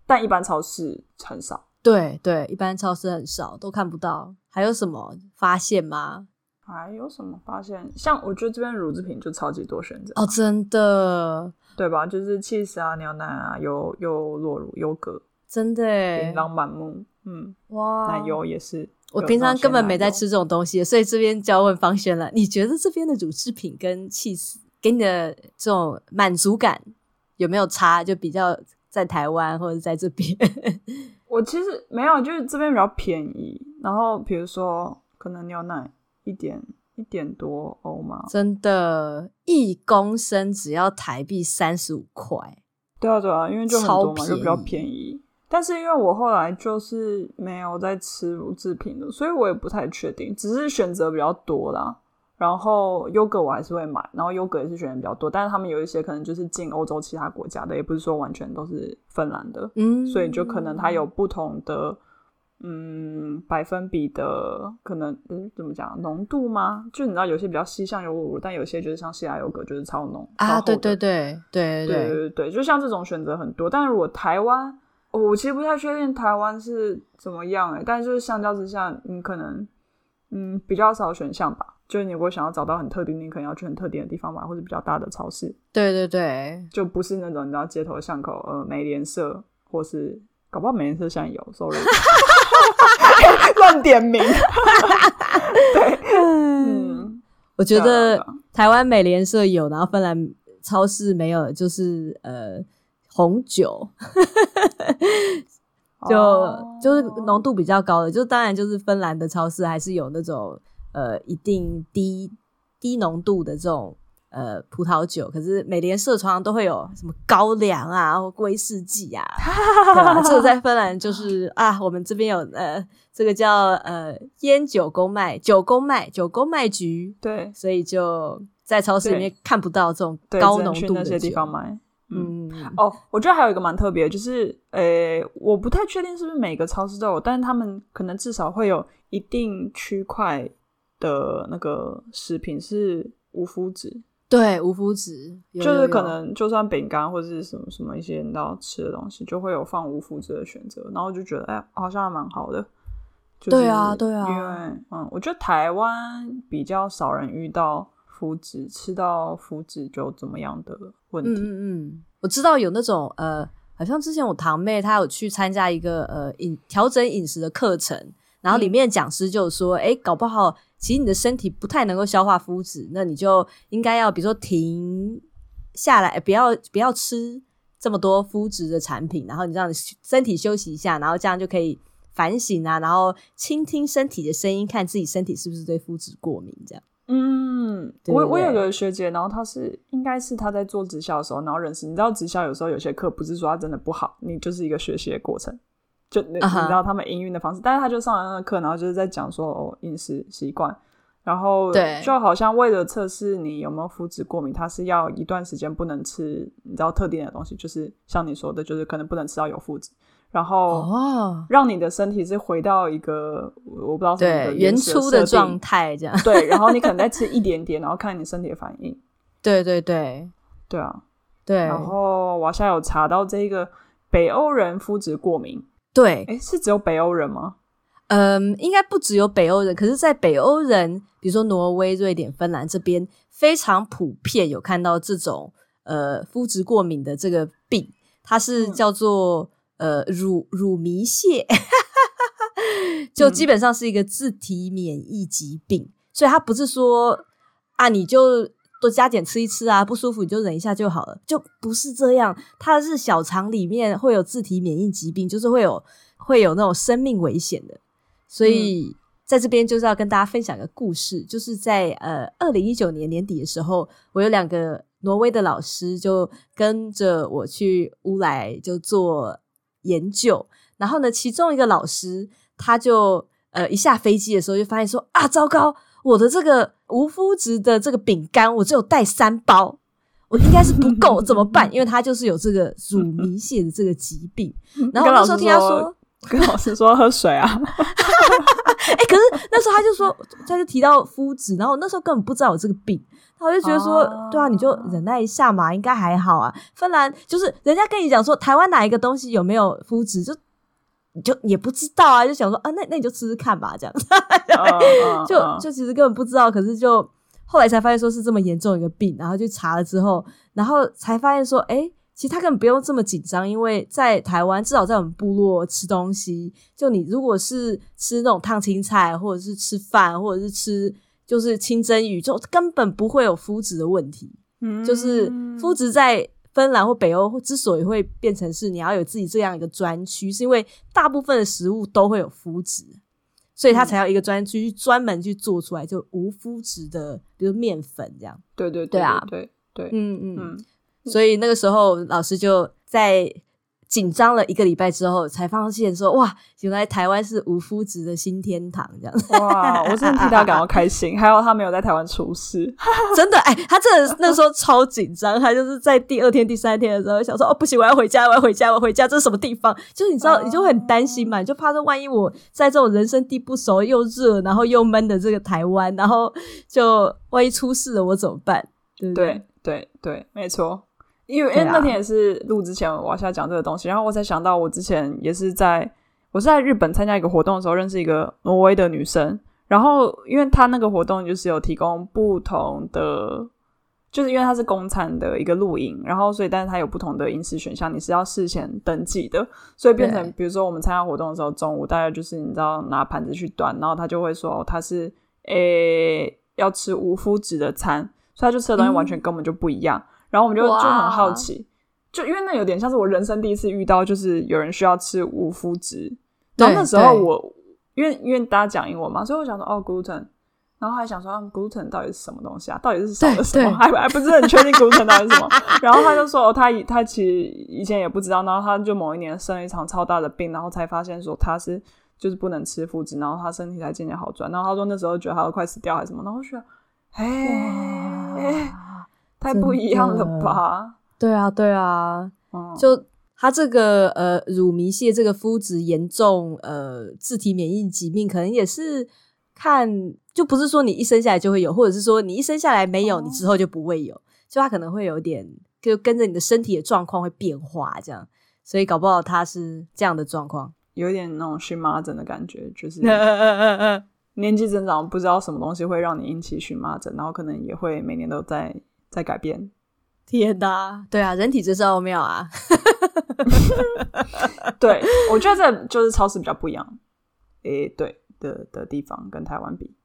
但一般超市很少。对对，一般超市很少，都看不到。还有什么发现吗？还有什么发现？像我觉得这边乳制品就超级多选择哦，真的。对吧？就是 cheese 啊，牛奶啊，优优酪乳、优格，真的琳琅满目。嗯，哇，奶油也是。我平常根本没在吃这种东西，所以这边就要问方轩了。你觉得这边的乳制品跟 cheese 给你的这种满足感有没有差？就比较在台湾或者在这边？我其实没有，就是这边比较便宜。然后比如说，可能牛奶一点。一点多欧吗？真的，一公升只要台币三十五块。对啊，对啊，因为就很多嘛，就比较便宜。但是因为我后来就是没有在吃乳制品的，所以我也不太确定。只是选择比较多啦。然后优格我还是会买，然后优格也是选择比较多。但是他们有一些可能就是进欧洲其他国家的，也不是说完全都是芬兰的。嗯，所以就可能它有不同的。嗯，百分比的可能，嗯，怎么讲？浓度吗？就你知道，有些比较稀，像优酪乳，但有些就是像希腊优格，就是超浓啊！对对对对对对对，就像这种选择很多。但是如果台湾，我其实不太确定台湾是怎么样诶、欸，但是就是相较之下，你可能嗯比较少选项吧。就是你如果想要找到很特定，你可能要去很特定的地方买，或者比较大的超市。对对对，就不是那种你知道街头巷口，呃，美廉社，或是搞不好美廉社现在有，sorry。乱点名，对，嗯，我觉得台湾美联社有，然后芬兰超市没有，就是呃红酒，就、哦、就是浓度比较高的，就当然就是芬兰的超市还是有那种呃一定低低浓度的这种。呃，葡萄酒，可是每年社常常都会有什么高粱啊，或威士忌啊，对吧？这个在芬兰就是啊，我们这边有呃，这个叫呃烟酒公卖，酒公卖，酒公卖局，对，所以就在超市里面看不到这种高浓度的那些地方买。嗯，嗯哦，我觉得还有一个蛮特别的，就是呃，我不太确定是不是每个超市都有，但是他们可能至少会有一定区块的那个食品是无麸质。对，无麸质就是可能就算饼干或者是什么什么一些你要吃的东西，就会有放无麸质的选择，然后就觉得哎，好像还蛮好的。就是、对啊，对啊，因为嗯，我觉得台湾比较少人遇到麸质吃到麸质就怎么样的问题。嗯嗯，我知道有那种呃，好像之前我堂妹她有去参加一个呃饮调整饮食的课程，然后里面讲师就说，哎、嗯，搞不好。其实你的身体不太能够消化麸质，那你就应该要比如说停下来，不要不要吃这么多麸质的产品，然后你让你身体休息一下，然后这样就可以反省啊，然后倾听身体的声音，看自己身体是不是对麸质过敏这样。嗯，对对我我有个学姐，然后她是应该是她在做直销的时候，然后认识你知道直销有时候有些课不是说它真的不好，你就是一个学习的过程。就你知道他们营运的方式，uh. 但是他就上了那个课，然后就是在讲说哦饮食习惯，然后对，就好像为了测试你有没有麸质过敏，他是要一段时间不能吃你知道特定的东西，就是像你说的，就是可能不能吃到有麸质，然后让你的身体是回到一个我不知道什么的原初的状态这样，对，然后你可能再吃一点点，然后看你身体的反应，对对对。对啊，对，然后我现在有查到这个北欧人麸质过敏。对，诶，是只有北欧人吗？嗯，应该不只有北欧人，可是，在北欧人，比如说挪威、瑞典、芬兰这边，非常普遍有看到这种呃肤质过敏的这个病，它是叫做、嗯、呃乳乳糜泻，就基本上是一个自体免疫疾病，嗯、所以它不是说啊你就。多加减吃一吃啊，不舒服你就忍一下就好了，就不是这样。它是小肠里面会有自体免疫疾病，就是会有会有那种生命危险的。所以在这边就是要跟大家分享一个故事，就是在呃二零一九年年底的时候，我有两个挪威的老师就跟着我去乌来就做研究，然后呢，其中一个老师他就呃一下飞机的时候就发现说啊，糟糕！我的这个无麸质的这个饼干，我只有带三包，我应该是不够，怎么办？因为他就是有这个乳糜泻的这个疾病。然后那时候听他说，跟老师说喝水啊。哎、欸，可是那时候他就说，他就提到麸质，然后那时候根本不知道有这个病，他就觉得说，啊对啊，你就忍耐一下嘛，应该还好啊。芬兰就是人家跟你讲说，台湾哪一个东西有没有麸质，就你就也不知道啊，就想说啊，那那你就吃吃看吧，这样，就就其实根本不知道，可是就。后来才发现说是这么严重一个病，然后去查了之后，然后才发现说，诶，其实他根本不用这么紧张，因为在台湾，至少在我们部落吃东西，就你如果是吃那种烫青菜，或者是吃饭，或者是吃就是清蒸鱼，就根本不会有肤质的问题。嗯，就是肤质在芬兰或北欧之所以会变成是你要有自己这样一个专区，是因为大部分的食物都会有麸质。所以他才要一个专区去专门去做出来，就无麸质的，比如面粉这样。对对对，对啊，对对，嗯嗯嗯。所以那个时候老师就在。紧张了一个礼拜之后，才发现说哇，原来台湾是无麸质的新天堂，这样子哇！我真的替他感到开心，还好他没有在台湾出事，真的哎，他真的那时候超紧张，他就是在第二天、第三天的时候想说哦，不行，我要回家，我要回家，我要回家，这是什么地方？就是你知道，你就很担心嘛，你就怕说万一我在这种人生地不熟、又热然后又闷的这个台湾，然后就万一出事了，我怎么办？对对对对，没错。因为因为那天也是录之前，我想讲这个东西，然后我才想到，我之前也是在我是在日本参加一个活动的时候，认识一个挪威的女生。然后，因为她那个活动就是有提供不同的，就是因为它是公餐的一个露营，然后所以但是它有不同的饮食选项，你是要事前登记的，所以变成比如说我们参加活动的时候，中午大概就是你知道拿盘子去端，然后她就会说她是诶要吃无麸质的餐，所以他就吃的东西完全根本就不一样。嗯然后我们就就很好奇，就因为那有点像是我人生第一次遇到，就是有人需要吃无麸质。然后那时候我因为因为大家讲英文嘛，所以我想说哦，gluten，然后还想说 gluten 到底是什么东西啊？到底是少了什么？还还不是很确定 gluten 到底是什么。然后他就说他以他其实以前也不知道，然后他就某一年生了一场超大的病，然后才发现说他是就是不能吃麸质，然后他身体才渐渐好转。然后他说那时候觉得他都快死掉还是什么，然后我觉得哎。太不一样了吧？对啊，对啊，嗯、就他这个呃乳糜泻这个肤质严重呃自体免疫疾病，可能也是看就不是说你一生下来就会有，或者是说你一生下来没有，你之后就不会有，哦、就他可能会有点就跟着你的身体的状况会变化这样，所以搞不好他是这样的状况，有一点那种荨麻疹的感觉，就是 年纪增长不知道什么东西会让你引起荨麻疹，然后可能也会每年都在。在改变，天哪！对啊，人体真是奥妙啊！对，我觉得这就是超市比较不一样，诶、欸，对的的地方跟台湾比，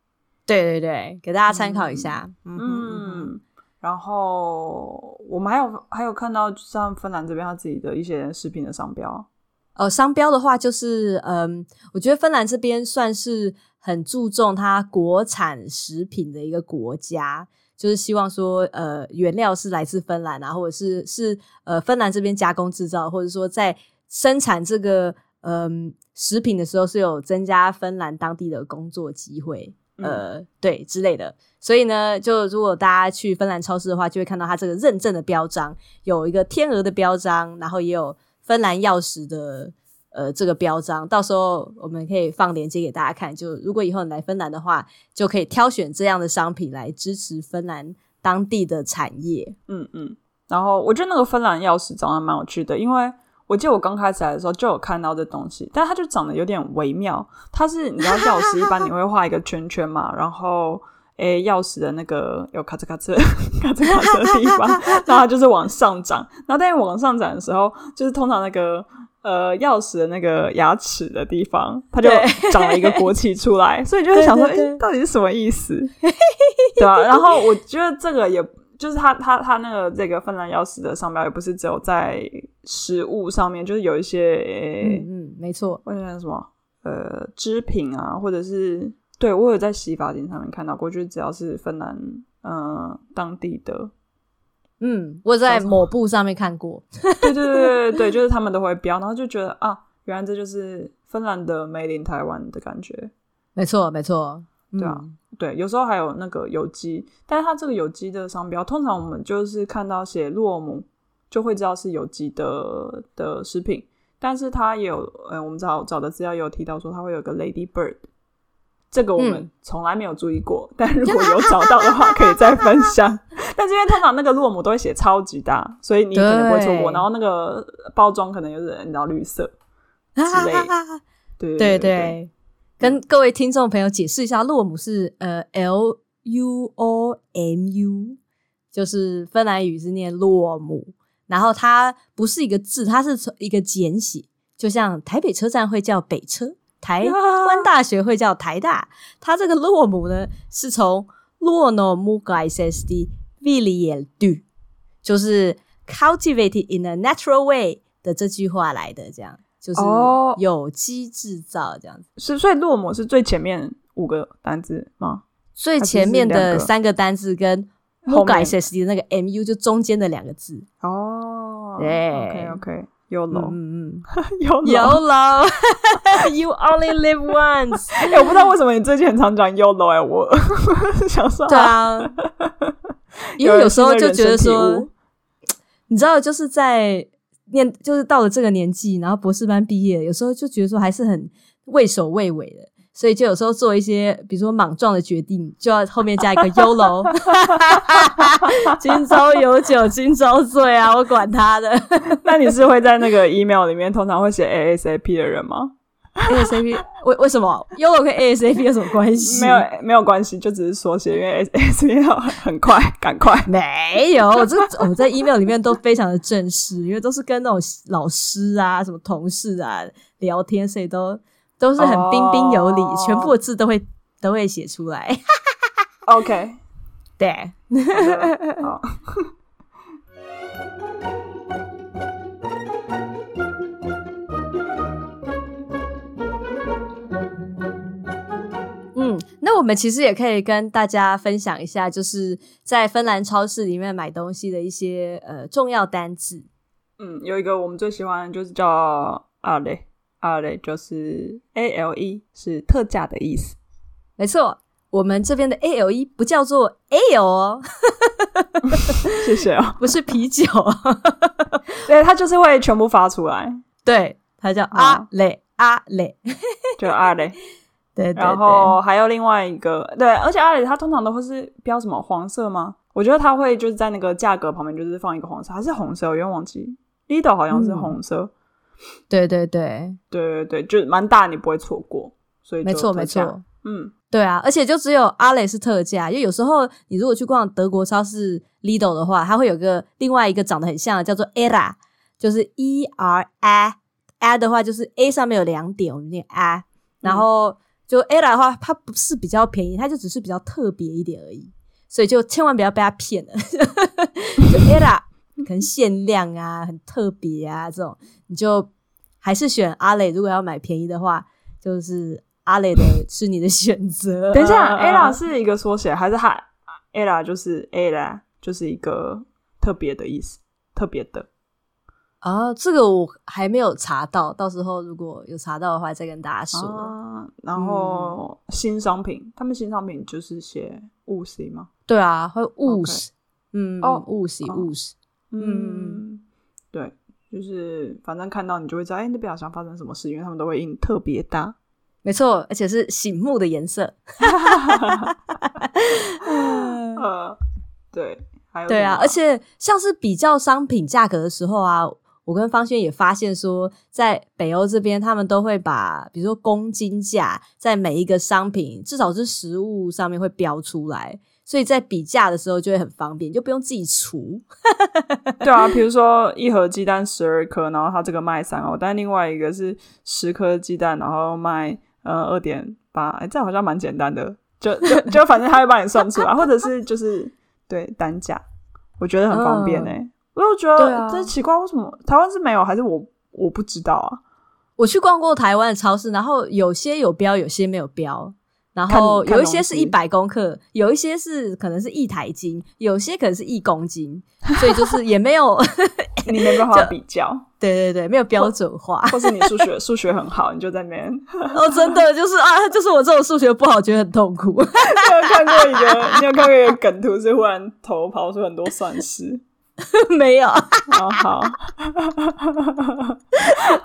对对对，给大家参考一下。嗯，嗯，然后我们还有还有看到像芬兰这边他自己的一些食品的商标，呃，商标的话就是，嗯，我觉得芬兰这边算是很注重它国产食品的一个国家。就是希望说，呃，原料是来自芬兰啊，或者是是呃芬兰这边加工制造，或者说在生产这个嗯、呃、食品的时候是有增加芬兰当地的工作机会，呃，嗯、对之类的。所以呢，就如果大家去芬兰超市的话，就会看到它这个认证的标章，有一个天鹅的标章，然后也有芬兰钥匙的。呃，这个标章到时候我们可以放链接给大家看。就如果以后你来芬兰的话，就可以挑选这样的商品来支持芬兰当地的产业。嗯嗯。然后我觉得那个芬兰钥匙长得蛮有趣的，因为我记得我刚开始来的时候就有看到这东西，但它就长得有点微妙。它是你知道钥匙一般你会画一个圈圈嘛，然后诶钥匙的那个有咔嚓咔嚓咔嚓咔嚓的地方，然后它就是往上长。然后但是往上长的时候，就是通常那个。呃，钥匙的那个牙齿的地方，它就长了一个国旗出来，所以就会想说，哎，到底是什么意思？对啊，然后我觉得这个也就是它它它那个这个芬兰钥匙的商标，也不是只有在食物上面，就是有一些，嗯，嗯，没错，我想什么呃织品啊，或者是对我有在洗发精上面看到过，就是只要是芬兰嗯、呃、当地的。嗯，我在抹布上面看过，对对对对对，就是他们都会标，然后就觉得啊，原来这就是芬兰的 Made in 台湾的感觉。没错没错，对啊，嗯、对，有时候还有那个有机，但是它这个有机的商标，通常我们就是看到写洛姆，就会知道是有机的的食品。但是它也有，呃，我们找找的资料也有提到说，它会有个 Lady Bird，这个我们从来没有注意过。嗯、但如 果有找到的话，可以再分享。但是因为通常那个洛姆都会写超级大，所以你可能不会错过。然后那个包装可能就是你知道绿色之类。对对对。跟各位听众朋友解释一下，洛姆是呃 L U O M U，就是芬兰语是念洛姆，然后它不是一个字，它是一个简写，就像台北车站会叫北车，台湾大学会叫台大，它这个洛姆呢是从 luonnonmukaisesti viljelty，就是 cultivated in a natural way 的这句话来的，这样。就是有机制造这样子，是所以落寞是最前面五个单字吗？最前面的三个单字跟 mukaisesti 的那个 mu 就中间的两个字哦。对，OK OK，有楼，嗯嗯，有楼，You only live once。哎，我不知道为什么你最近很常讲 YOLO 哎，我 想说，对啊，因为有时候就觉得说，你知道，就是在。念就是到了这个年纪，然后博士班毕业，有时候就觉得说还是很畏首畏尾的，所以就有时候做一些比如说莽撞的决定，就要后面加一个 YOLO，今朝有酒今朝醉啊，我管他的。那你是会在那个 email 里面通常会写 ASAP 的人吗？ASAP 为为什么 YOLO 跟 ASAP 有什么关系？没有没有关系，就只是缩写，因为 ASAP 很快，赶快。没有，我这我在 email 里面都非常的正式，因为都是跟那种老师啊、什么同事啊聊天，所以都都是很彬彬有礼，oh. 全部的字都会都会写出来。OK，对，好。那我们其实也可以跟大家分享一下，就是在芬兰超市里面买东西的一些呃重要单字。嗯，有一个我们最喜欢的就是叫 Ale，Ale 就是 A L E 是特价的意思。没错，我们这边的 A L E 不叫做 Ale 哦，谢谢啊、哦，不是啤酒，对，它就是会全部发出来，对，它叫阿雷阿雷就 Ale。对，对，对，然后还有另外一个，对，而且阿里它通常都会是标什么黄色吗？我觉得它会就是在那个价格旁边就是放一个黄色，还是红色？我有点忘记，Lidl 好像是红色。嗯、对对对对对对，就蛮大，你不会错过。所以没错没错，嗯，对啊，而且就只有阿雷是特价，因为有时候你如果去逛德国超市 Lidl 的话，它会有个另外一个长得很像的，叫做 Era，就是 E R A，A 的话就是 A 上面有两点，我们念 A，然后。嗯就 Era 的话，它不是比较便宜，它就只是比较特别一点而已，所以就千万不要被它骗了。就 Era 可能限量啊，很特别啊，这种你就还是选阿磊。如果要买便宜的话，就是阿磊的 是你的选择。等一下，Era 是一个缩写，还是它 Era 就是 Era 就是一个特别的意思，特别的。啊，这个我还没有查到，到时候如果有查到的话，再跟大家说。啊、然后、嗯、新商品，他们新商品就是写务实吗？对啊，会务实，嗯，哦，务实务实，嗯，对，就是反正看到你就会知道，哎，那边好像发生什么事，因为他们都会印特别大，没错，而且是醒目的颜色。呃，对，还有对啊，而且像是比较商品价格的时候啊。我跟方轩也发现说，在北欧这边，他们都会把，比如说公斤价，在每一个商品，至少是食物上面会标出来，所以在比价的时候就会很方便，就不用自己除。对啊，比如说一盒鸡蛋十二颗，然后它这个卖三欧，但另外一个是十颗鸡蛋，然后卖呃二点八，哎，这样好像蛮简单的，就就就反正他会帮你算出来，或者是就是对单价，我觉得很方便哎、欸。嗯我又觉得真奇怪，为什么台湾是没有，还是我我不知道啊？我去逛过台湾的超市，然后有些有标，有些没有标。然后有一些是一百公克，有一些是可能是一台斤，有些可能是一公斤，所以就是也没有 你没办法比较，对对对，没有标准化，或，或是你数学 数学很好，你就在那边哦，真的就是啊，就是我这种数学不好，觉得很痛苦。你有看过一个，你有看过一个梗图，是忽然头跑出很多算式？没有，好好，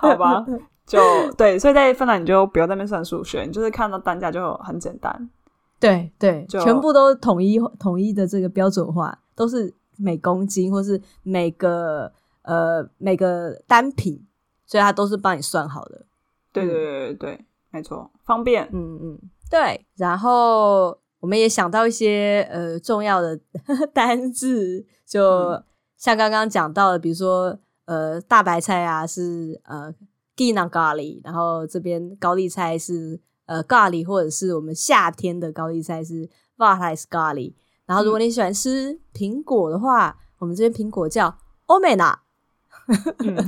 好吧。就对，所以在芬兰你就不要在那边算数学，你就是看到单价就很简单。对对，就全部都统一统一的这个标准化，都是每公斤或是每个呃每个单品，所以它都是帮你算好的。对对对对对，没错，方便。嗯嗯，对。然后我们也想到一些呃重要的 单字，就像刚刚讲到的，比如说呃大白菜啊是呃。地南咖喱，然后这边高丽菜是呃咖喱，或者是我们夏天的高丽菜是瓦莱斯咖喱。然后如果你喜欢吃苹果的话，嗯、我们这边苹果叫欧美娜。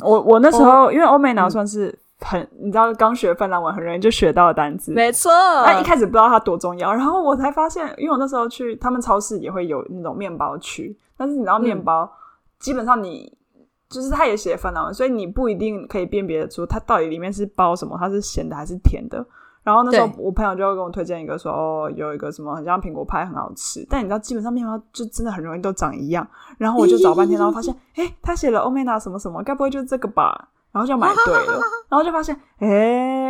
我我那时候、哦、因为欧美娜算是很、嗯、你知道刚学芬兰文很容易就学到的单词，没错。那一开始不知道它多重要，然后我才发现，因为我那时候去他们超市也会有那种面包区，但是你知道面包、嗯、基本上你。就是它也写芬兰文，所以你不一定可以辨别出它到底里面是包什么，它是咸的还是甜的。然后那时候我朋友就会跟我推荐一个说，说哦，有一个什么很像苹果派，很好吃。但你知道，基本上面包就真的很容易都长一样。然后我就找半天，然后发现，哎，他写了欧美娜什么什么，该不会就是这个吧？然后就买对了，然后就发现，哎。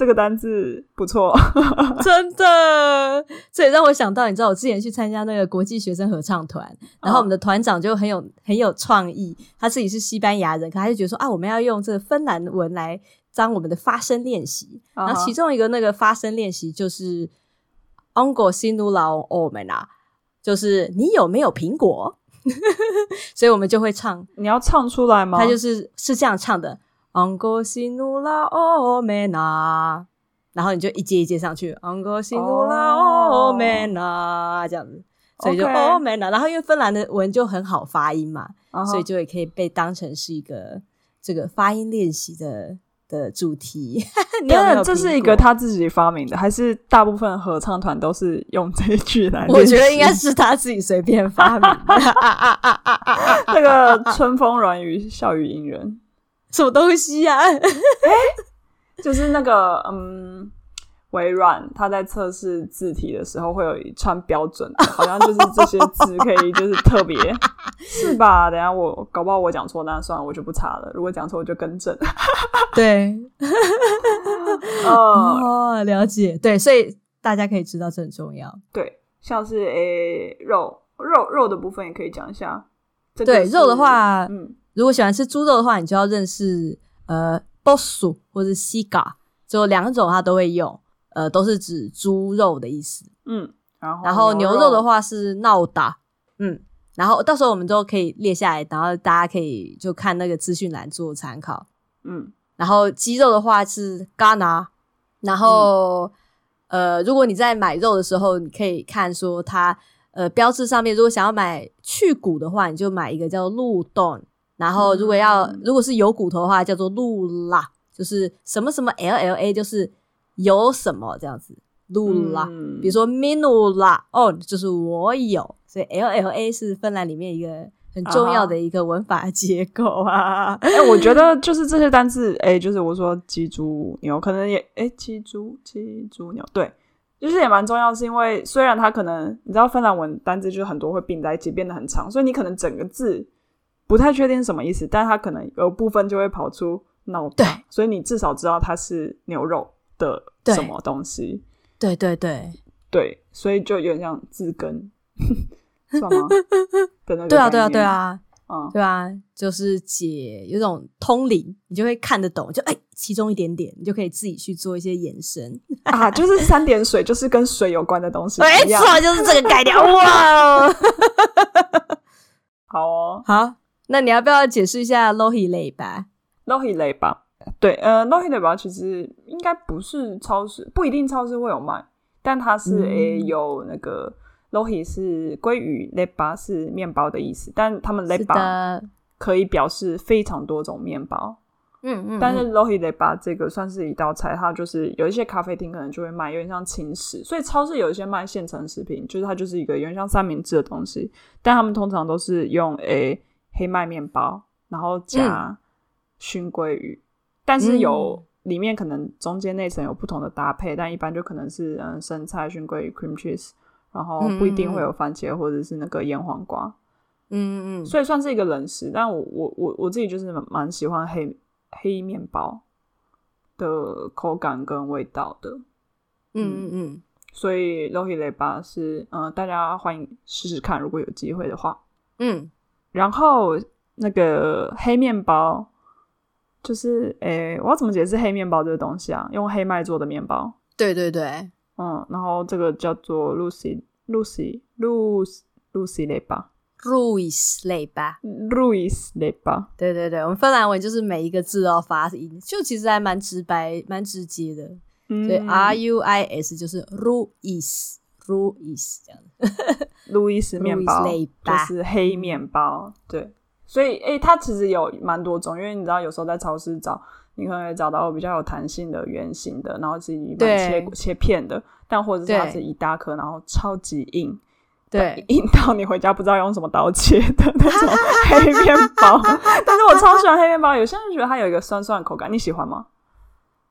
这个单字不错，真的，这也让我想到，你知道，我之前去参加那个国际学生合唱团，然后我们的团长就很有很有创意，他自己是西班牙人，可他就觉得说啊，我们要用这个芬兰文来当我们的发声练习，然后其中一个那个发声练习就是 “ongo sinulla omena，就是你有没有苹果？所以我们就会唱，你要唱出来吗？他就是是这样唱的。Onko sinulla omena，然后你就一阶一阶上去。Onko sinulla omena，这样子，所以就 omena。然后因为芬兰的文就很好发音嘛，uh huh. 所以就也可以被当成是一个这个发音练习的的主题。你有没有这是一个他自己发明的，还是大部分合唱团都是用这一句来？我觉得应该是他自己随便发明的。那个春风软语，笑语迎人。什么东西呀、啊？哎、欸，就是那个嗯，微软它在测试字体的时候会有一串标准，好像就是这些字可以就是特别，是吧？等一下我搞不好我讲错，那算了，我就不查了。如果讲错，我就更正。对，哦，了解。对，所以大家可以知道这很重要。对，像是诶、欸、肉肉肉的部分也可以讲一下。这个、对，肉的话，嗯。如果喜欢吃猪肉的话，你就要认识呃，bossu 或者 siga，就两种它都会用，呃，都是指猪肉的意思。嗯，然后然后牛肉的话是 nauta，嗯，然后到时候我们都可以列下来，然后大家可以就看那个资讯栏做参考。嗯，然后鸡肉的话是 gana，然后、嗯、呃，如果你在买肉的时候，你可以看说它呃标志上面，如果想要买去骨的话，你就买一个叫 luton。然后，如果要、嗯、如果是有骨头的话，叫做露拉，就是什么什么 L L A，就是有什么这样子，露拉。嗯、比如说 Minulla 哦，就是我有，所以 L L A 是芬兰里面一个很重要的一个文法结构啊。哎、欸，我觉得就是这些单字，哎、欸，就是我说鸡、猪、牛，可能也哎，鸡、猪、鸡、猪、牛，对，就是也蛮重要，是因为虽然它可能你知道芬兰文单字就是很多会并在一起，变得很长，所以你可能整个字。不太确定什么意思，但它可能有部分就会跑出脑袋，对。所以你至少知道它是牛肉的什么东西。对对对。对，所以就有点像字根，算吗？对啊对啊对啊，嗯，对啊，就是解有种通灵，你就会看得懂，就哎，其中一点点，你就可以自己去做一些延伸。啊，就是三点水，就是跟水有关的东西，没错，就是这个概念。哇，好哦，好。那你要不要解释一下 lohileipä lohileipä 对，呃 lohileipä 其实应该不是超市，不一定超市会有卖，但它是诶、有那个 lohi 是鲑鱼，leba 是面包的意思，但他们 leba 可以表示非常多种面包。嗯嗯，但是 lohi leba 这个算是一道菜，它就是有一些咖啡厅可能就会卖，有点像轻食，所以超市有一些卖现成食品，就是它就是一个有点像三明治的东西，但他们通常都是用诶、欸、黑麦面包，然后加熏鲑鱼，嗯、但是有里面可能中间内层有不同的搭配，但一般就可能是嗯生菜、熏鲑鱼、cream cheese，然后不一定会有番茄或者是那个腌黄瓜，嗯嗯，所以算是一个冷食，但我我我我自己就是蛮喜欢黑。黑面包的口感跟味道的，嗯嗯嗯，所以 lohilepa 是嗯、呃，大家欢迎试试看，如果有机会的话，嗯，然后那个黑面包就是诶，我要怎么解释黑面包这个东西啊？用黑麦做的面包，对对对，嗯，然后这个叫做 Ruis Ruis Ruis Ruisleipä。Ruisleipä Ruisleipä 对对对，我们芬兰文就是每一个字都要发音，就其实还蛮直白、蛮直接的。嗯、所以 R U I S 就是 Ruis Ruis 这样。路易斯面包就是黑面包，对。所以诶、欸，它其实有蛮多种，因为你知道，有时候在超市找，你可能会找到比较有弹性的、圆形的，然后自己切切片的，但或者是它是一大颗，然后超级硬。对，硬到你回家不知道用什么刀切的 那种黑面包，但是我超喜欢黑面包。有些人觉得它有一个酸酸的口感，你喜欢吗？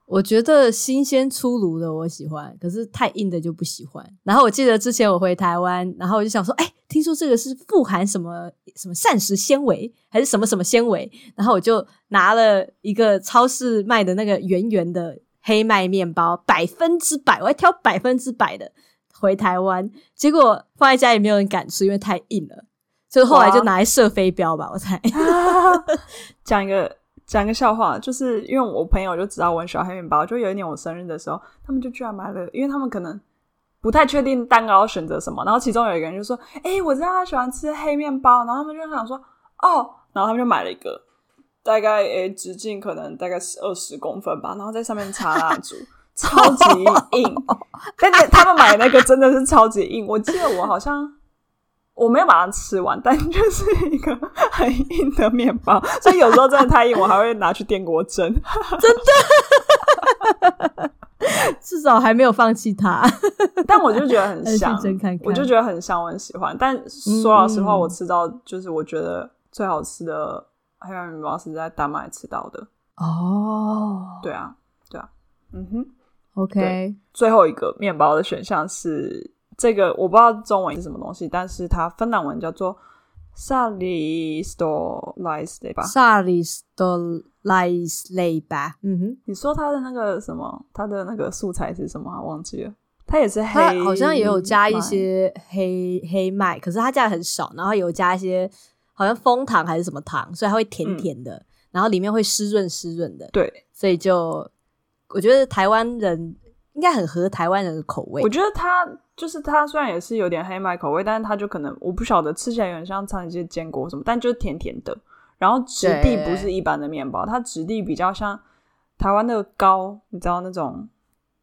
我觉得新鲜出炉的我喜欢，可是太硬的就不喜欢。然后我记得之前我回台湾，然后我就想说，哎、欸，听说这个是富含什么什么膳食纤维，还是什么什么纤维？然后我就拿了一个超市卖的那个圆圆的黑麦面包，百分之百，我还挑百分之百的。回台湾，结果放在家里没有人敢吃，因为太硬了。所以后来就拿来射飞镖吧，我猜。讲一个讲个笑话，就是因为我朋友就知道我很喜欢黑面包，就有一年我生日的时候，他们就居然买了，因为他们可能不太确定蛋糕选择什么，然后其中有一个人就说：“哎、欸，我知道他喜欢吃黑面包。”然后他们就想说：“哦。”然后他们就买了一个，大概诶、欸、直径可能大概是二十公分吧，然后在上面插蜡烛。超级硬，但是他们买的那个真的是超级硬。我记得我好像我没有把它吃完，但 就是一个很硬的面包，所以有时候真的太硬，我还会拿去电锅蒸。真的，至少还没有放弃它。但我就觉得很香，我就觉得很香，我很喜欢。但说老实话，我吃到就是我觉得最好吃的黑麦面包是在丹麦吃到的。哦，对啊，对啊，嗯哼。OK，最后一个面包的选项是这个，我不知道中文是什么东西，但是它芬兰文叫做 Saaristolaisleipä。Saaristolaisleipä，嗯哼，你说它的那个什么，它的那个素材是什么？忘记了，它也是黑，它好像也有加一些黑黑麦，可是它加的很少，然后有加一些好像枫糖还是什么糖，所以它会甜甜的，嗯、然后里面会湿润湿润的，对，所以就。我觉得台湾人应该很合台湾人的口味。我觉得它就是它，虽然也是有点黑麦口味，但是它就可能我不晓得吃起来有点像掺一些坚果什么，但就是甜甜的。然后质地不是一般的面包，它质地比较像台湾的糕，你知道那种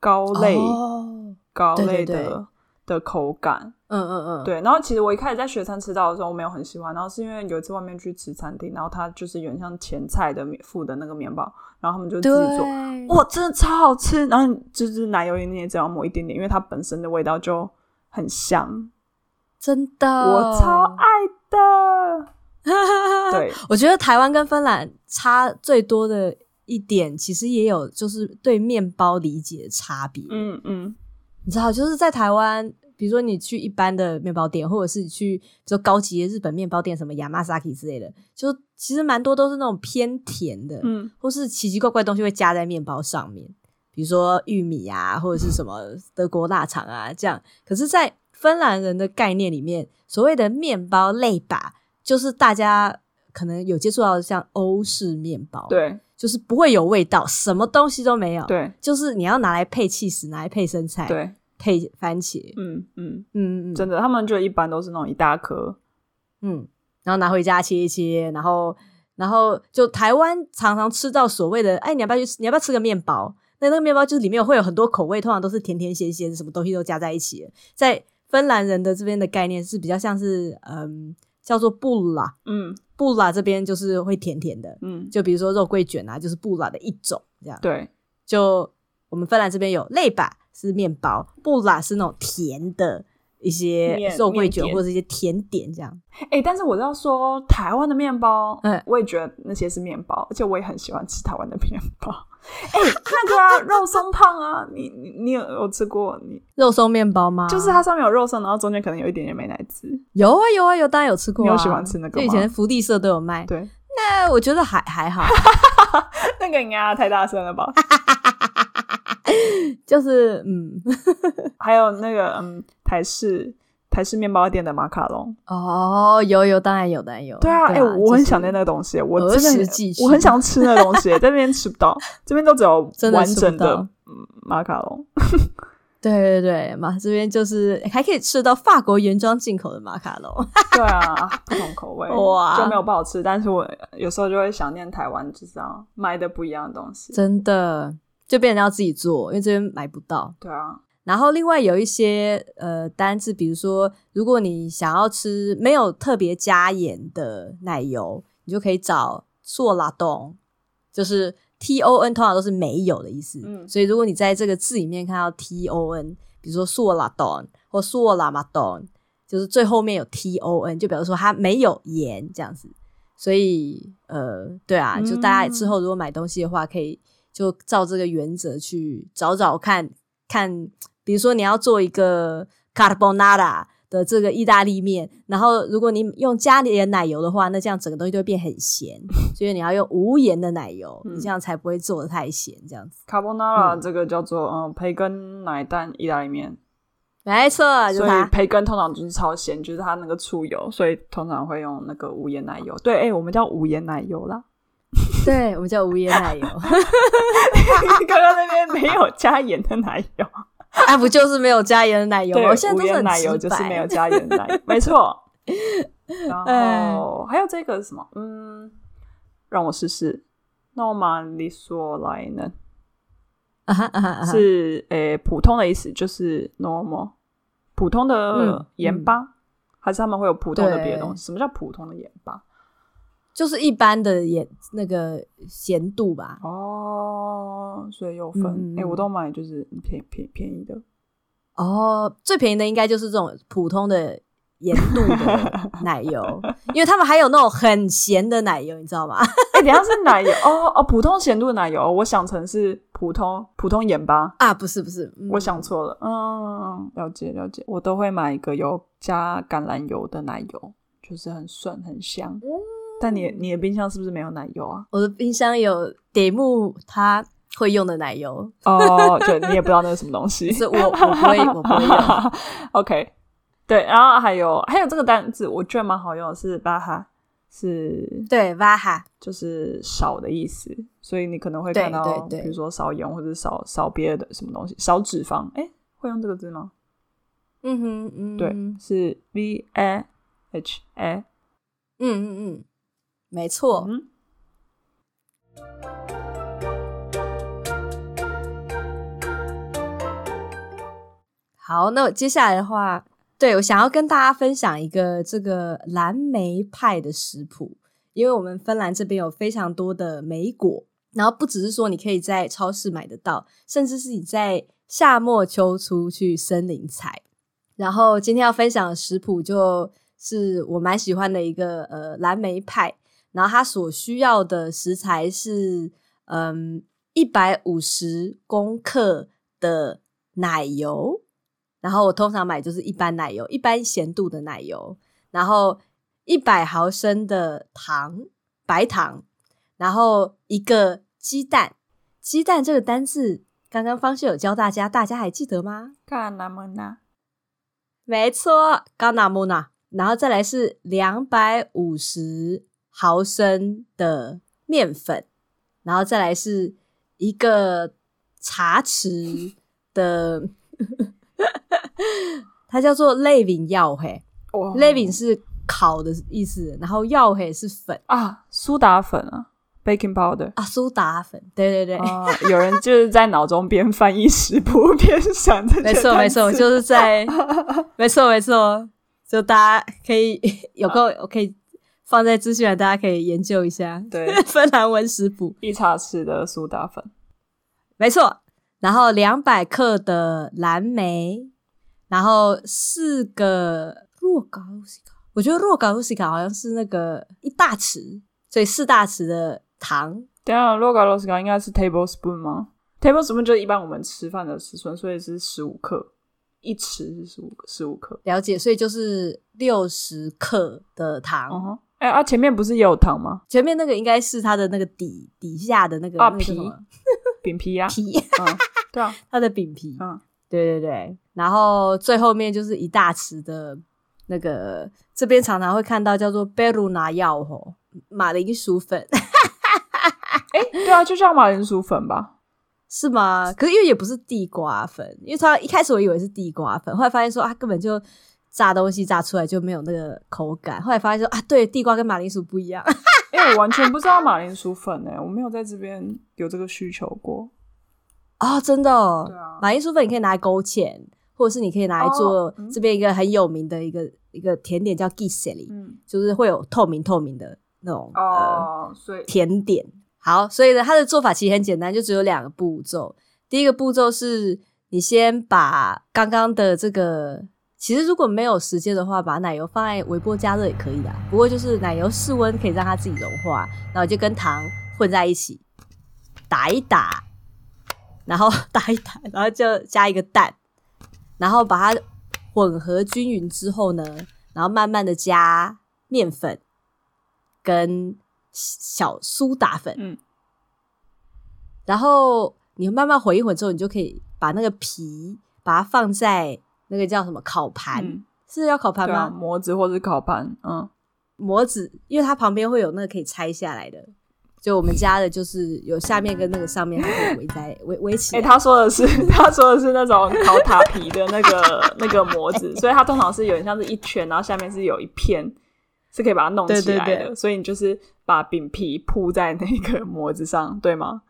糕类、哦、糕类的的口感。嗯嗯嗯，对。然后其实我一开始在学餐吃到的时候，我没有很喜欢。然后是因为有一次外面去吃餐厅，然后它就是有点像前菜的附的那个面包，然后他们就自己做，哇，真的超好吃。然后就是奶油里面也只要抹一点点，因为它本身的味道就很香，真的，我超爱的。对，我觉得台湾跟芬兰差最多的一点，其实也有就是对面包理解的差别。嗯嗯，你知道，就是在台湾。比如说你去一般的面包店，或者是去比如说高级的日本面包店，什么 Yamasaki 之类的，就其实蛮多都是那种偏甜的，嗯，或是奇奇怪怪的东西会加在面包上面，比如说玉米啊，或者是什么德国腊肠啊这样。可是，在芬兰人的概念里面，所谓的面包类吧，就是大家可能有接触到的像欧式面包，对，就是不会有味道，什么东西都没有，对，就是你要拿来配起司，拿来配生菜，对。配番茄，嗯嗯嗯嗯，真的，他们就一般都是那种一大颗，嗯，然后拿回家切一切，然后然后就台湾常常吃到所谓的，哎，你要不要去？你要不要吃个面包？那那个面包就是里面会有很多口味，通常都是甜甜咸咸，什么东西都加在一起。在芬兰人的这边的概念是比较像是，嗯，叫做布拉，嗯，布拉这边就是会甜甜的，嗯，就比如说肉桂卷啊，就是布拉的一种这样。对，就我们芬兰这边有类吧是面包，布拉是那种甜的一些肉桂卷或者一些甜点这样。哎、欸，但是我要说台湾的面包，嗯，我也觉得那些是面包，而且我也很喜欢吃台湾的面包。哎、欸，那个啊，肉松胖啊，你你你有有吃过？你肉松面包吗？就是它上面有肉松，然后中间可能有一点点美乃滋。有啊有啊有，当然有吃过、啊。你有喜欢吃那个吗？以前福利社都有卖。对，那我觉得还还好。那个应该太大声了吧？就是嗯，还有那个嗯台式。台式面包店的马卡龙哦，有有，当然有，当然有。对啊，哎、啊欸，我很想念那个东西，我真的我很想吃那个东西，在那边吃不到，这边都只有 完整的马卡龙。对对对，马这边就是还可以吃到法国原装进口的马卡龙。对啊，不同口味哇，就没有不好吃。但是我有时候就会想念台湾，就是要买的不一样的东西。真的，就变成要自己做，因为这边买不到。对啊。然后另外有一些呃单字，比如说，如果你想要吃没有特别加盐的奶油，你就可以找索拉冻，就是 T O N，通常都是没有的意思。嗯，所以如果你在这个字里面看到 T O N，比如说索拉冻或索拉马冻，就是最后面有 T O N，就表示说它没有盐这样子。所以呃，对啊，就大家之后如果买东西的话，可以就照这个原则去找找看看。比如说你要做一个 carbonara 的这个意大利面，然后如果你用加点奶油的话，那这样整个东西就会变很咸。所以你要用无盐的奶油，嗯、你这样才不会做的太咸。这样子 carbonara 这个叫做嗯培根奶蛋意大利面，没错，就是、所以培根通常就是超咸，就是它那个醋油，所以通常会用那个无盐奶油。对，哎、欸，我们叫无盐奶油啦。对，我们叫无盐奶油。刚刚那边没有加盐的奶油。啊，不就是没有加盐的奶油吗？现在都是奶油，就是没有加盐的奶油，没错。然后还有这个是什么？嗯，让我试试。Normalisorainen 是诶普通的意思，就是 normal 普通的盐巴，嗯嗯、还是他们会有普通的别的东西？什么叫普通的盐巴？就是一般的盐那个咸度吧。哦，所以有分。哎、嗯欸，我都买就是便便便宜的。哦，最便宜的应该就是这种普通的盐度的 奶油，因为他们还有那种很咸的奶油，你知道吗？哎、欸，等下是奶油哦哦，普通咸度的奶油，我想成是普通普通盐巴啊，不是不是，嗯、我想错了。嗯，了解了解，我都会买一个有加橄榄油的奶油，就是很顺很香。嗯但你你的冰箱是不是没有奶油啊？我的冰箱有点木他会用的奶油哦，对，你也不知道那是什么东西，是我我不会我不会用。OK，对，然后还有还有这个单字，我觉得蛮好用的，是巴哈，是，对，巴哈就是少的意思，所以你可能会看到，比如说少盐或者少少别的什么东西，少脂肪，哎，会用这个字吗？嗯哼嗯，对，是 V A H A，嗯嗯嗯。没错，嗯、好，那我接下来的话，对，我想要跟大家分享一个这个蓝莓派的食谱，因为我们芬兰这边有非常多的莓果，然后不只是说你可以在超市买得到，甚至是你在夏末秋初去森林采。然后今天要分享的食谱就是我蛮喜欢的一个呃蓝莓派。然后它所需要的食材是，嗯，一百五十公克的奶油，然后我通常买就是一般奶油，一般咸度的奶油，然后一百毫升的糖，白糖，然后一个鸡蛋，鸡蛋这个单字刚刚方秀有教大家，大家还记得吗？卡纳莫纳，没错，卡纳莫纳，然后再来是两百五十。毫升的面粉，然后再来是一个茶匙的，它叫做 leivin jauhe。leivin 是烤的意思，然后 jauhe 是粉啊，苏打粉啊，baking powder 啊，苏打粉，对对对，啊、有人就是在脑中边翻译食谱边想着，没错没错，就是在，没错没错。就大家可以 有空，我可以放在资讯栏，大家可以研究一下。对，芬兰文食谱，一茶匙的苏打粉，没错。然后两百克的蓝莓，然后四个若高露西卡，我觉得若高露西卡好像是那个一大匙，所以四大匙的糖。等下，若高露西卡应该是 tablespoon 吗？tablespoon 就是一般我们吃饭的尺寸，所以是十五克，一匙是十五十五克。了解，所以就是六十克的糖。哎、uh huh. 欸、啊，前面不是也有糖吗？前面那个应该是它的那个底底下的那个、啊、那个皮饼皮呀，皮，嗯、对啊，它的饼皮，嗯，对对对，然后最后面就是一大匙的那个，这边常常会看到叫做贝鲁拿药吼马铃薯粉，哎、欸，对啊，就叫马铃薯粉吧，是吗？可是因为也不是地瓜粉，因为他一开始我以为是地瓜粉，后来发现说啊，根本就炸东西炸出来就没有那个口感，后来发现说啊，对，地瓜跟马铃薯不一样。哎、欸，我完全不知道马铃薯粉诶、欸，我没有在这边有这个需求过哦，真的、哦。对啊，马铃薯粉你可以拿来勾芡，或者是你可以拿来做这边一个很有名的一个、哦嗯、一个甜点叫 giseli，嗯，就是会有透明透明的那种哦，所以甜点。好，所以呢，它的做法其实很简单，就只有两个步骤。第一个步骤是你先把刚刚的这个。其实如果没有时间的话，把奶油放在微波加热也可以的。不过就是奶油室温可以让它自己融化，然后就跟糖混在一起打一打，然后 打一打，然后就加一个蛋，然后把它混合均匀之后呢，然后慢慢的加面粉跟小苏打粉，嗯，然后你慢慢混一混之后，你就可以把那个皮把它放在。那个叫什么烤盘？嗯、是要烤盘吗？模子或是烤盘？嗯，模子，因为它旁边会有那个可以拆下来的。就我们家的，就是有下面跟那个上面可以围在 围围起来。哎、欸，他说的是，他说的是那种烤塔皮的那个那个模子，所以它通常是有点像是一圈，然后下面是有一片，是可以把它弄起来的。对对对，所以你就是把饼皮铺在那个模子上，对吗？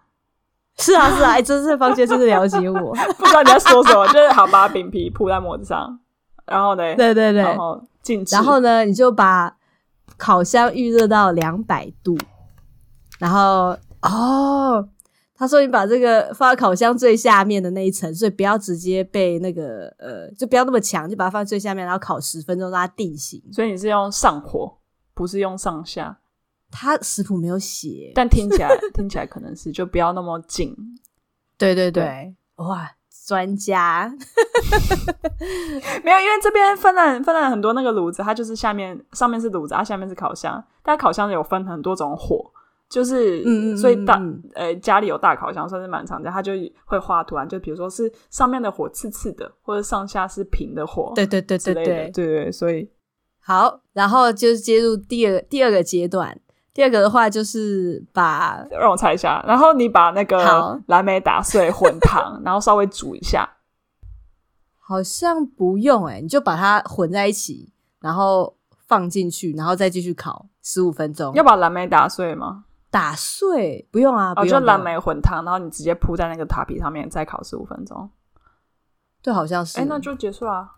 是啊是啊，哎，真是方杰真是了解我，不知道你在说什么，就是好把饼皮铺在模子上，然后呢，对对对，然后静置，然后呢，你就把烤箱预热到两百度，然后哦，他说你把这个放在烤箱最下面的那一层，所以不要直接被那个呃，就不要那么强，就把它放在最下面，然后烤十分钟让它定型。所以你是用上火，不是用上下。他食谱没有写，但听起来听起来可能是就不要那么紧。对 对对，对哇，专家 没有，因为这边芬兰芬兰很多那个炉子，它就是下面上面是炉子，它下面是烤箱。但烤箱有分很多种火，就是嗯，嗯，所以大呃家里有大烤箱算是蛮常见，它就会画图案，就比如说是上面的火刺刺的，或者上下是平的火。对对对对对对对，所以好，然后就是接入第二第二个阶段。第二个的话就是把，让我猜一下，然后你把那个蓝莓打碎混糖，然后稍微煮一下。好像不用哎、欸、你就把它混在一起，然后放进去，然后再继续烤十五分钟。要把蓝莓打碎吗？打碎不用啊，不用哦，就蓝莓混糖，然后你直接铺在那个塔皮上面，再烤十五分钟。对，好像是。哎，那就结束啦。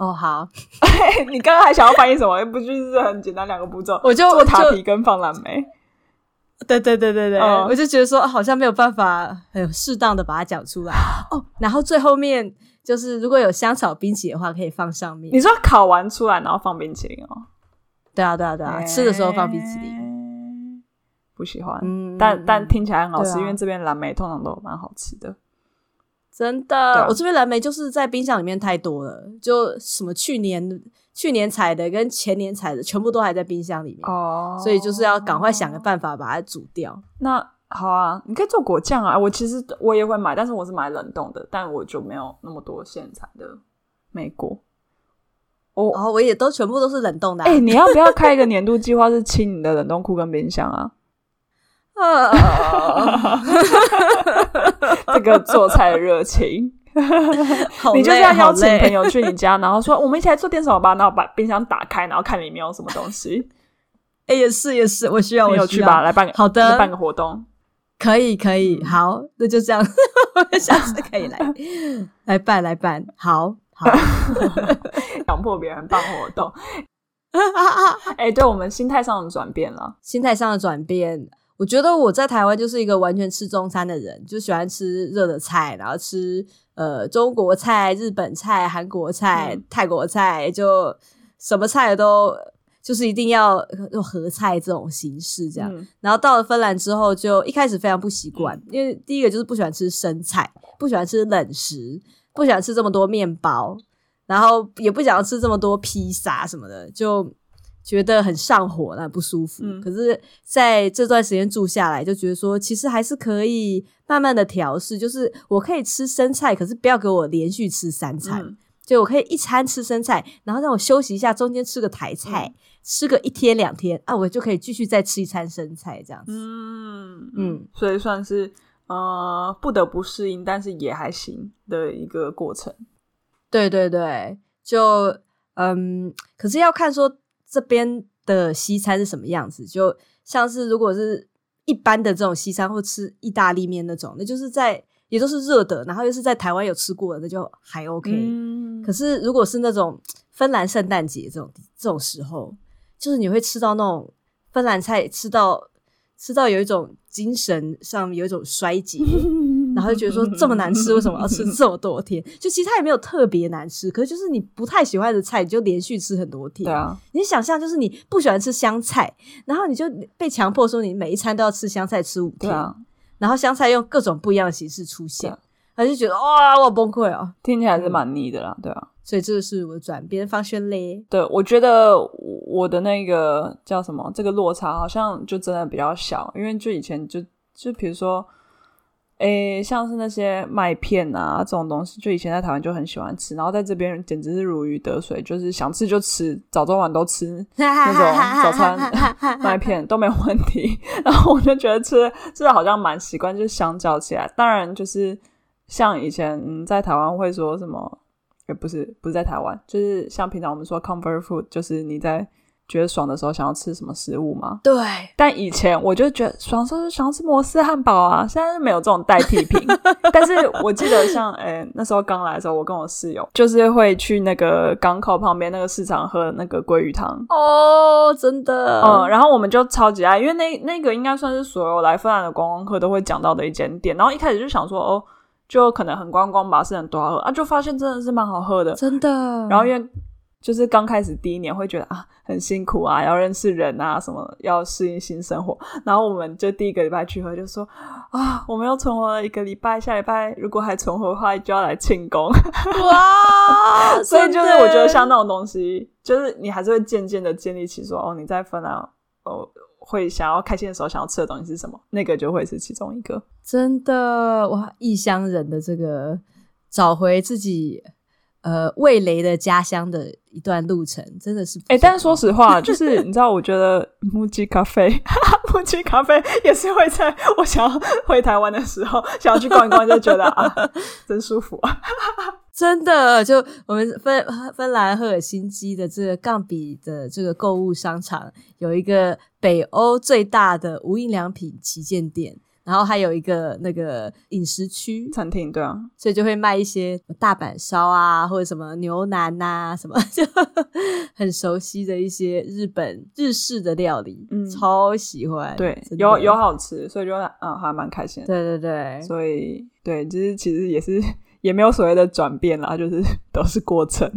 哦，好，你刚刚还想要翻译什么？不就是很简单两个步骤？我就做塔皮跟放蓝莓。对对对对对，嗯、我就觉得说好像没有办法很适当的把它讲出来 哦。然后最后面就是如果有香草冰淇淋的话，可以放上面。你说烤完出来然后放冰淇淋哦？对啊对啊对啊，欸、吃的时候放冰淇淋。不喜欢，嗯、但但听起来很好吃，啊、因为这边蓝莓通常都蛮好吃的。真的，啊、我这边蓝莓就是在冰箱里面太多了，就什么去年去年采的跟前年采的，全部都还在冰箱里面哦，所以就是要赶快想个办法把它煮掉。那好啊，你可以做果酱啊，我其实我也会买，但是我是买冷冻的，但我就没有那么多现采的莓果。哦，哦，我也都全部都是冷冻的、啊。哎、欸，你要不要开一个年度计划，是清你的冷冻库跟冰箱啊？啊，这个做菜的热情，你就是要邀请朋友去你家，然后说我们一起来做点什么吧，然后把冰箱打开，然后看里面有什么东西。哎，也是也是，我需要，我有去吧，来办个好的，办个活动，可以可以，好，那就这样，下次可以来来办来办，好好，强迫别人办活动。哎、欸，对我们心态上的转变了，心态上的转变。我觉得我在台湾就是一个完全吃中餐的人，就喜欢吃热的菜，然后吃呃中国菜、日本菜、韩国菜、嗯、泰国菜，就什么菜都就是一定要用合菜这种形式这样。嗯、然后到了芬兰之后，就一开始非常不习惯，嗯、因为第一个就是不喜欢吃生菜，不喜欢吃冷食，不喜欢吃这么多面包，然后也不想要吃这么多披萨什么的，就。觉得很上火，那不舒服。嗯、可是在这段时间住下来，就觉得说其实还是可以慢慢的调试。就是我可以吃生菜，可是不要给我连续吃三餐。嗯、就我可以一餐吃生菜，然后让我休息一下，中间吃个台菜，嗯、吃个一天两天啊，我就可以继续再吃一餐生菜这样子。嗯嗯，嗯所以算是呃不得不适应，但是也还行的一个过程。对对对，就嗯，可是要看说。这边的西餐是什么样子？就像是如果是一般的这种西餐，或吃意大利面那种，那就是在也都是热的，然后又是在台湾有吃过的，那就还 OK。嗯、可是如果是那种芬兰圣诞节这种这种时候，就是你会吃到那种芬兰菜，吃到吃到有一种精神上有一种衰竭。然后就觉得说这么难吃，为什么要吃这么多天？就其实它也没有特别难吃，可是就是你不太喜欢的菜，你就连续吃很多天。对啊，你想象就是你不喜欢吃香菜，然后你就被强迫说你每一餐都要吃香菜吃五天，啊、然后香菜用各种不一样的形式出现，他、啊、就觉得哇，我崩溃哦！听起来还是蛮腻的啦，对啊。所以这个是我的转变方式嘞。对，我觉得我的那个叫什么，这个落差好像就真的比较小，因为就以前就就比如说。诶，像是那些麦片啊这种东西，就以前在台湾就很喜欢吃，然后在这边简直是如鱼得水，就是想吃就吃，早中晚都吃 那种早餐 麦片都没有问题。然后我就觉得吃吃的好像蛮习惯，就是相较起来，当然就是像以前在台湾会说什么，也不是不是在台湾，就是像平常我们说 comfort food，就是你在。觉得爽的时候想要吃什么食物吗？对，但以前我就觉得爽的时候就想要吃摩斯汉堡啊，现在是没有这种代替品。但是我记得像诶、欸、那时候刚来的时候，我跟我室友就是会去那个港口旁边那个市场喝那个鲑鱼汤哦，真的，嗯，然后我们就超级爱，因为那那个应该算是所有来芬兰的观光客都会讲到的一间店。然后一开始就想说哦，就可能很观光吧，是很多好喝啊，就发现真的是蛮好喝的，真的。然后因为就是刚开始第一年会觉得啊很辛苦啊，要认识人啊，什么要适应新生活。然后我们就第一个礼拜去喝，就说啊，我们要存活了一个礼拜，下礼拜如果还存活的话，就要来庆功。哇！所以就是我觉得像那种东西，就是你还是会渐渐的建立起说哦，你在芬兰哦会想要开心的时候想要吃的东西是什么，那个就会是其中一个。真的哇，异乡人的这个找回自己。呃，味蕾的家乡的一段路程，真的是哎、欸，但是说实话，就是 你知道，我觉得木吉咖啡，木吉咖啡也是会在我想要回台湾的时候，想要去逛一逛，就觉得啊，真舒服啊，真的。就我们芬芬兰赫尔辛基的这个杠比的这个购物商场，有一个北欧最大的无印良品旗舰店。然后还有一个那个饮食区餐厅，对啊，所以就会卖一些大阪烧啊，或者什么牛腩呐、啊，什么就 很熟悉的一些日本日式的料理，嗯，超喜欢，对，有有好吃，所以就嗯还蛮开心的，对对对，所以对，就是其实也是也没有所谓的转变啦，就是 都是过程，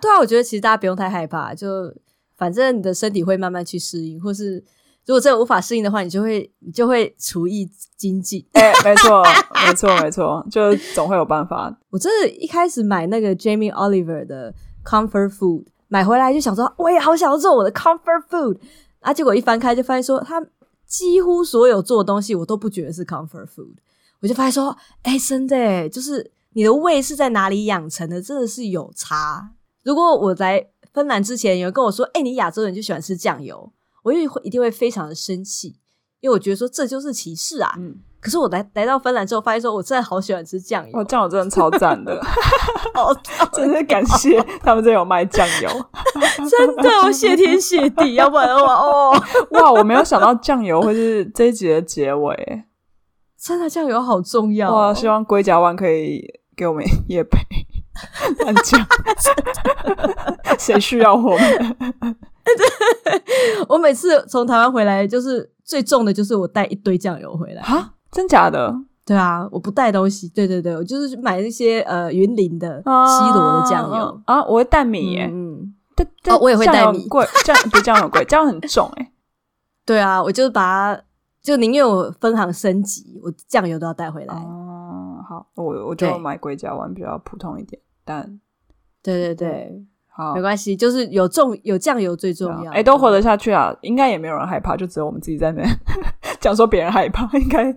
对啊，我觉得其实大家不用太害怕，就反正你的身体会慢慢去适应，或是。如果真的无法适应的话，你就会你就会厨艺精进。哎、欸，没错，没错，没错，就总会有办法。我真的一开始买那个 Jamie Oliver 的 Comfort Food，买回来就想说，我也好想要做我的 Comfort Food。啊，结果一翻开就发现说，他几乎所有做的东西我都不觉得是 Comfort Food。我就发现说，哎、欸，真的，就是你的胃是在哪里养成的，真的是有差。如果我在芬兰之前有人跟我说，哎、欸，你亚洲人就喜欢吃酱油。我一定会一定会非常的生气，因为我觉得说这就是歧视啊。嗯，可是我来来到芬兰之后，发现说我真的好喜欢吃酱油。哦，酱油真的超赞的，哦真的感谢他们这有卖酱油，真的我谢天谢地，要不然的话哦，哇，我没有想到酱油会是这一集的结尾，真的酱油好重要哦。哇，希望龟甲湾可以给我们夜配。乱讲，谁需要我们？我每次从台湾回来，就是最重的就是我带一堆酱油回来啊！真假的？对啊，我不带东西。对对对，我就是买那些呃云林的西螺的酱油啊，我会带米耶。嗯，对哦，我也会带米。贵 酱不酱油贵，酱油很重哎。对啊，我就是把它，就宁愿我分行升级，我酱油都要带回来。哦，好，我我就买龟甲丸比较普通一点，但对对对。好，没关系，就是有重有酱油最重要。哎，都活得下去啊，应该也没有人害怕，就只有我们自己在那 讲说别人害怕，应该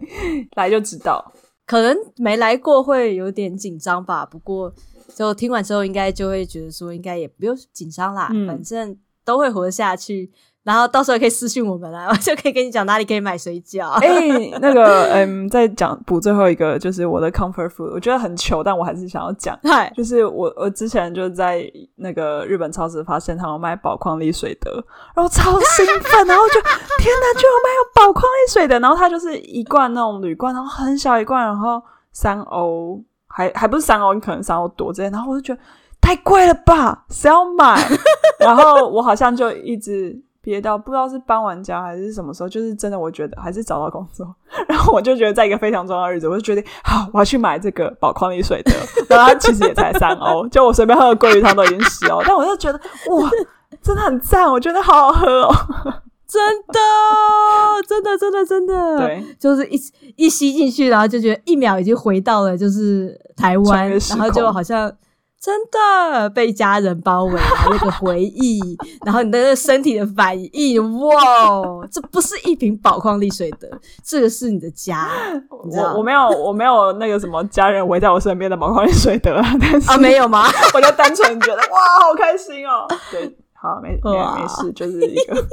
来就知道。可能没来过会有点紧张吧，不过就听完之后，应该就会觉得说，应该也不用紧张啦，嗯、反正都会活得下去。然后到时候可以私信我们啦，我就可以跟你讲哪里可以买水饺。哎、欸，那个，嗯，再讲补最后一个，就是我的 comfort food，我觉得很糗，但我还是想要讲。嗨，就是我我之前就在那个日本超市发现他们卖宝矿力水的，然后超兴奋，然后就天哪，居然卖有宝矿力水的，然后它就是一罐那种铝罐，然后很小一罐，然后三欧，还还不是三欧，你可能三欧多这些，然后我就觉得太贵了吧，谁要买？然后我好像就一直。憋到不知道是搬完家还是什么时候，就是真的，我觉得还是找到工作，然后我就觉得在一个非常重要的日子，我就决定好，我要去买这个宝矿力水的，然后它其实也才三欧，就我随便喝个鲑鱼汤都已经十欧，但我就觉得哇，真的很赞，我觉得好好喝哦，真的，真的，真的，真的，对，就是一一吸进去，然后就觉得一秒已经回到了就是台湾，然后就好像。真的被家人包围，那个回忆，然后你的身体的反应，哇！这不是一瓶宝矿力水得，这个是你的家。我我没有我没有那个什么家人围在我身边的宝矿力水得啊，但是啊没有吗？我就单纯觉得哇，好开心哦。对，好没没没事，就是一个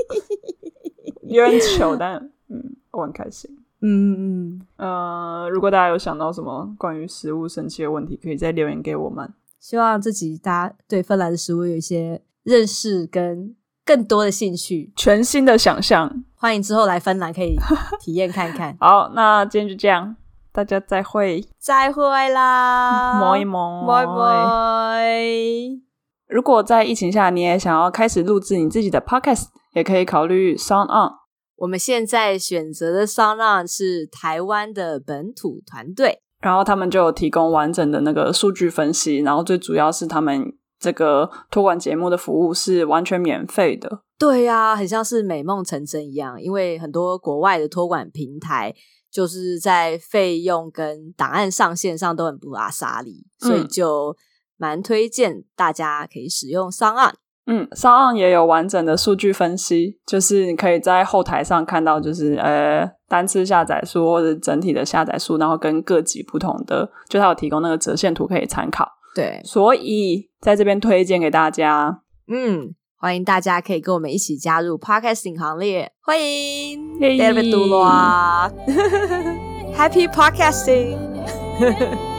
有点糗，但嗯，我很开心。嗯嗯呃，如果大家有想到什么关于食物神奇的问题，可以再留言给我们。希望自己大家对芬兰的食物有一些认识跟更多的兴趣，全新的想象。欢迎之后来芬兰可以 体验看看。好，那今天就这样，大家再会，再会啦，摸一摸，摸一摸。如果在疫情下你也想要开始录制你自己的 podcast，也可以考虑 SoundOn。我们现在选择的 SoundOn 是台湾的本土团队。然后他们就有提供完整的那个数据分析，然后最主要是他们这个托管节目的服务是完全免费的。对呀、啊，很像是美梦成真一样，因为很多国外的托管平台就是在费用跟档案上线上都很不阿莎力，所以就蛮推荐大家可以使用 SoundOn。嗯，SoundOn 也有完整的数据分析，就是你可以在后台上看到，就是呃单次下载数或者整体的下载数，然后跟各级不同的，就它有提供那个折线图可以参考。对，所以在这边推荐给大家。嗯，欢迎大家可以跟我们一起加入 Podcasting 行列，欢迎 David Dulua，Happy Podcasting。